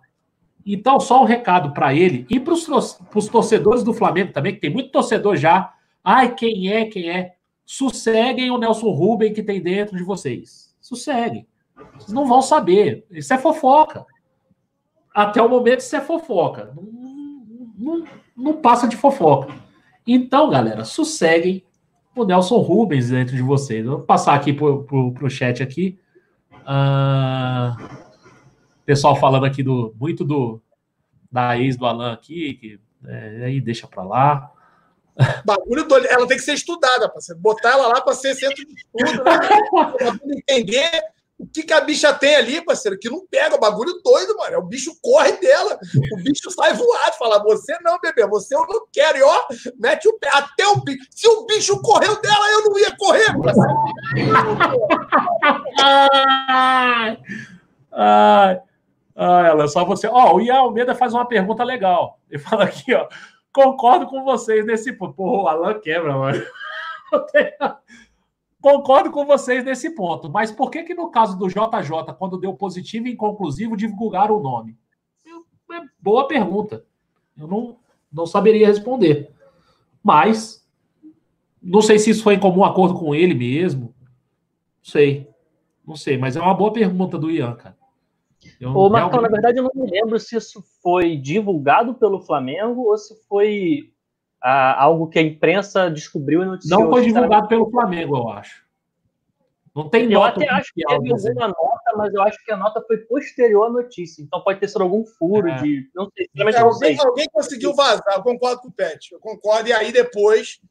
Então, só um recado para ele e para os torcedores do Flamengo também, que tem muito torcedor já. Ai, quem é, quem é? Sosseguem o Nelson Rubem que tem dentro de vocês. Sosseguem. Vocês não vão saber. Isso é fofoca. Até o momento, isso é fofoca. Não, não, não passa de fofoca. Então, galera, sosseguem o Nelson Rubens dentro de vocês. Vou passar aqui para o chat aqui. Uh, pessoal falando aqui do muito do da ex do Alan aqui, que é, aí deixa para lá. Bagulho do, ela tem que ser estudada, para botar ela lá para ser centro de estudo, né? entender o que, que a bicha tem ali, parceiro, que não pega, o bagulho doido, mano. É o bicho corre dela, o bicho sai voado, fala: Você não, bebê, você eu não quero. E ó, mete o pé, até o bicho. Se o bicho correu dela, eu não ia correr, parceiro. ai, ai, ai, ela, só você. Ó, oh, o Ian Almeida faz uma pergunta legal. Ele fala aqui, ó. Concordo com vocês nesse. Pô, o Alan quebra, mano. Concordo com vocês nesse ponto, mas por que que no caso do JJ, quando deu positivo e inconclusivo, divulgaram o nome? É boa pergunta. Eu não, não saberia responder. Mas, não sei se isso foi em comum acordo com ele mesmo. Não sei. Não sei, mas é uma boa pergunta do Ian, cara. Eu, Ô, Marcão, realmente... na verdade, eu não me lembro se isso foi divulgado pelo Flamengo ou se foi algo que a imprensa descobriu e noticiou. Não foi divulgado pelo Flamengo, eu acho. Não tem eu nota. Eu até acho que teve alguma nota, mas eu acho que a nota foi posterior à notícia. Então pode ter sido algum furo é. de. Não sei. É, alguém, alguém, conseguiu vazar, eu concordo com o Pet. Eu concordo, e aí depois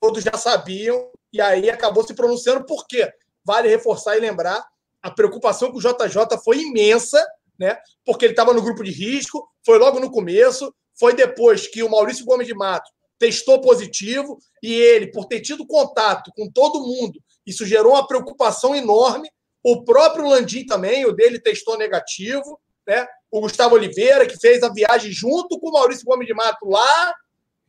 todos já sabiam, e aí acabou se pronunciando, por quê? Vale reforçar e lembrar, a preocupação com o JJ foi imensa, né? Porque ele estava no grupo de risco, foi logo no começo, foi depois que o Maurício Gomes de Mato testou positivo e ele, por ter tido contato com todo mundo, isso gerou uma preocupação enorme. O próprio Landim também, o dele testou negativo, né? O Gustavo Oliveira, que fez a viagem junto com o Maurício Gomes de Mato lá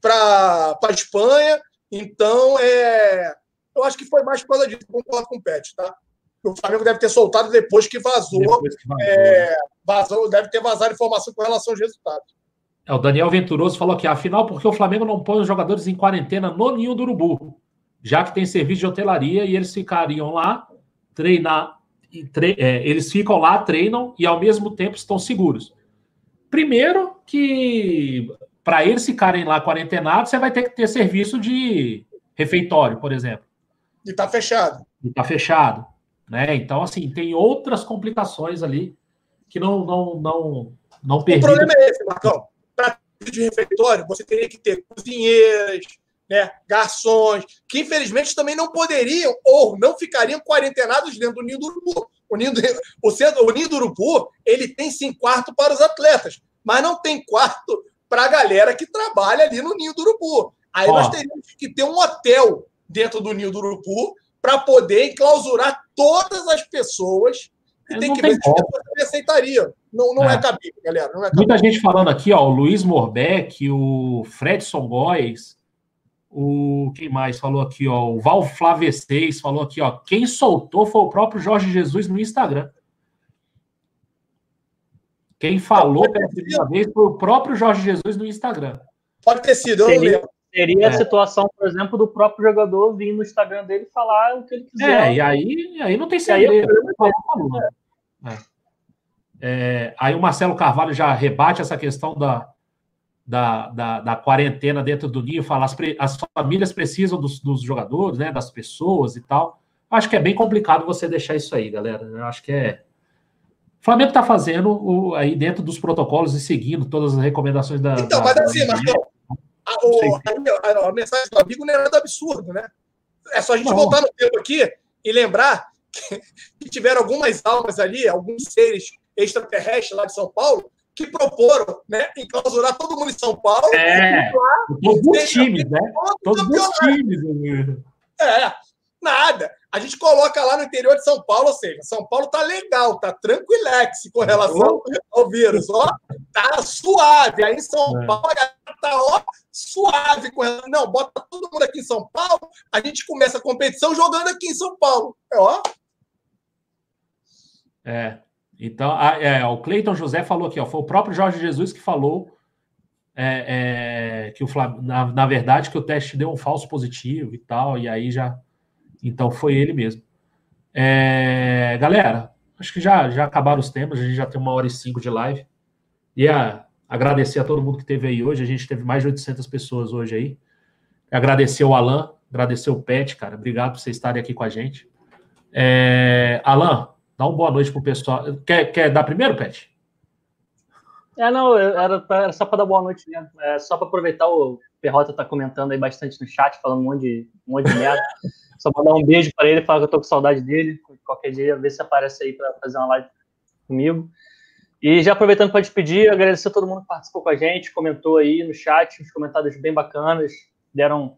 para a Espanha. Então, é, eu acho que foi mais por causa disso, concordo com o Pet, tá? O Flamengo deve ter soltado depois que vazou. Depois que vazou. É, vazou. Deve ter vazado informação com relação aos resultados. É, o Daniel Venturoso falou que, afinal, porque o Flamengo não põe os jogadores em quarentena no ninho do urubu, já que tem serviço de hotelaria e eles ficariam lá, treinar, tre é, eles ficam lá, treinam e ao mesmo tempo estão seguros. Primeiro que para eles ficarem lá quarentenados, você vai ter que ter serviço de refeitório, por exemplo. E está fechado. E está fechado. Né? Então, assim, tem outras complicações ali que não, não, não, não O problema é esse, Marcão para de refeitório, você teria que ter cozinheiras, né, garçons, que infelizmente também não poderiam ou não ficariam quarentenados dentro do ninho do urubu. O ninho do, o, centro, o ninho do urubu ele tem sim quarto para os atletas, mas não tem quarto para a galera que trabalha ali no ninho do urubu. Aí Ó. nós teríamos que ter um hotel dentro do ninho do urubu para poder enclausurar todas as pessoas e tem que ver se você aceitaria. Não, não é. é cabível, galera. Não é cabível. Muita gente falando aqui, ó, o Luiz Morbeck, o Fredson Góes, o quem mais falou aqui, ó, o Val Flavesteis falou aqui, ó, quem soltou foi o próprio Jorge Jesus no Instagram. Quem falou pela primeira vez foi o próprio Jorge Jesus no Instagram. Pode ter sido, eu não lembro. Teria é. a situação, por exemplo, do próprio jogador vir no Instagram dele falar o que ele quiser. É, e aí, aí não tem segredo. Aí, é. É, aí o Marcelo Carvalho já rebate essa questão da, da, da, da quarentena dentro do ninho, fala as, as famílias precisam dos, dos, jogadores, né, das pessoas e tal. Acho que é bem complicado você deixar isso aí, galera. Eu acho que é. O Flamengo está fazendo o, aí dentro dos protocolos e seguindo todas as recomendações da. Então, da, mas assim, Marcão, a, a, a, mensagem do amigo não é nada absurdo, né? É só a gente não. voltar no tempo aqui e lembrar que, que tiveram algumas almas ali, alguns seres extraterrestres lá de São Paulo, que proporam né, enclausurar todo mundo em São Paulo. É, todos os times, né? Todos os times. É, nada. A gente coloca lá no interior de São Paulo, ou seja, São Paulo tá legal, tá tranquilex com relação ao vírus, ó, tá suave. Aí em São é. Paulo tá ó, suave com relação. Não, bota todo mundo aqui em São Paulo, a gente começa a competição jogando aqui em São Paulo. É, ó. É. Então, a, é, o Cleiton José falou aqui, ó, foi o próprio Jorge Jesus que falou é, é, que o na, na verdade que o teste deu um falso positivo e tal, e aí já. Então foi ele mesmo. É, galera, acho que já, já acabaram os temas, a gente já tem uma hora e cinco de live. E a, agradecer a todo mundo que teve aí hoje, a gente teve mais de 800 pessoas hoje aí. Agradecer o Alan, agradecer o Pet, cara, obrigado por vocês estarem aqui com a gente. É, Alan, Dá uma boa noite pro pessoal. Quer, quer dar primeiro, Pet? É, não, era, era só para dar boa noite mesmo. É, só para aproveitar, o Perrota tá comentando aí bastante no chat, falando um monte de, um monte de merda. só mandar um beijo para ele, falar que eu tô com saudade dele. Qualquer dia, ver se aparece aí para fazer uma live comigo. E já aproveitando para despedir, agradecer a todo mundo que participou com a gente, comentou aí no chat, uns comentários bem bacanas, deram,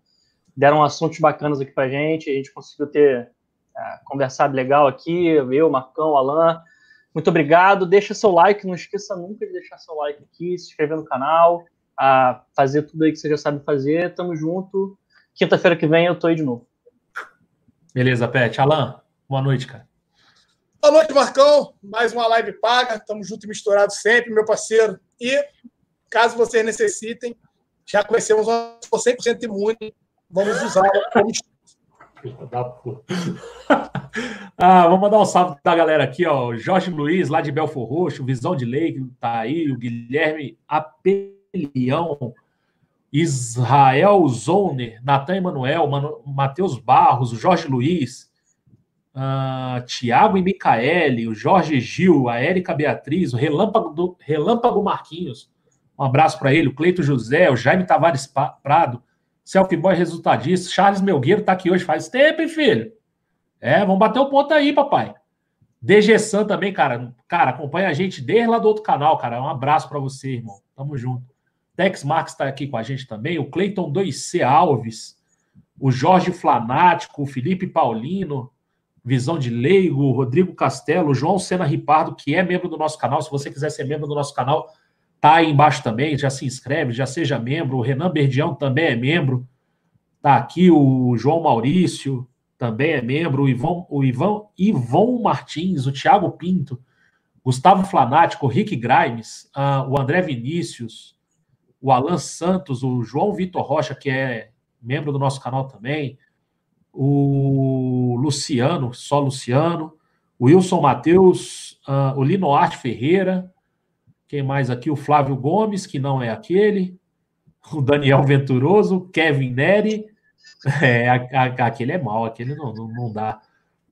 deram assuntos bacanas aqui para gente. A gente conseguiu ter é, conversado legal aqui, eu, Marcão, Alan. Muito obrigado. Deixa seu like, não esqueça nunca de deixar seu like aqui, se inscrever no canal, a fazer tudo aí que você já sabe fazer. Tamo junto. Quinta-feira que vem eu tô aí de novo. Beleza, Pet. Alan, boa noite, cara. Boa noite, Marcão. Mais uma live paga. Tamo junto e misturado sempre, meu parceiro. E caso vocês necessitem, já conhecemos uma 100% imune. Vamos usá-la ah, vamos mandar um salve da galera aqui, ó. Jorge Luiz, lá de Belfor Roxo, Visão de Lei, que tá aí, o Guilherme Apelião, Israel Zoner, Natan Emanuel, Matheus Barros, o Jorge Luiz, uh, Tiago e Micaele, o Jorge Gil, a Érica Beatriz, o Relâmpago, do, Relâmpago Marquinhos, um abraço para ele, o Cleito José, o Jaime Tavares Prado, Selfie Boy resultadista. Charles Melgueiro tá aqui hoje faz tempo, hein, filho? É, vamos bater o ponto aí, papai. DG San também, cara. Cara, acompanha a gente desde lá do outro canal, cara. Um abraço para você, irmão. Tamo junto. Tex Marques está aqui com a gente também. O Cleiton 2C Alves. O Jorge Flanático. O Felipe Paulino. Visão de Leigo. Rodrigo Castelo. João Sena Ripardo, que é membro do nosso canal. Se você quiser ser membro do nosso canal, Tá aí embaixo também, já se inscreve, já seja membro. O Renan Berdião também é membro. Tá aqui o João Maurício, também é membro. O Ivan, o Ivan, Ivon Martins, o Thiago Pinto, Gustavo Flanático, o Rick Grimes, uh, o André Vinícius, o Alan Santos, o João Vitor Rocha, que é membro do nosso canal também, o Luciano, só Luciano, o Wilson Matheus, uh, o Linoarte Ferreira, quem mais aqui? O Flávio Gomes, que não é aquele. O Daniel Venturoso, Kevin Neri. É, aquele é mal, aquele não, não, não dá.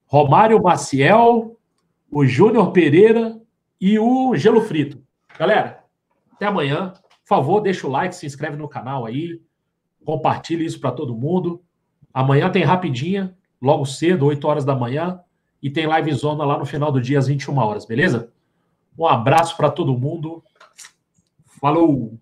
Romário Maciel, o Júnior Pereira e o Gelo Frito. Galera, até amanhã. Por favor, deixa o like, se inscreve no canal aí, compartilhe isso para todo mundo. Amanhã tem rapidinha, logo cedo, 8 horas da manhã, e tem live zona lá no final do dia às 21 horas, beleza? Um abraço para todo mundo. Falou!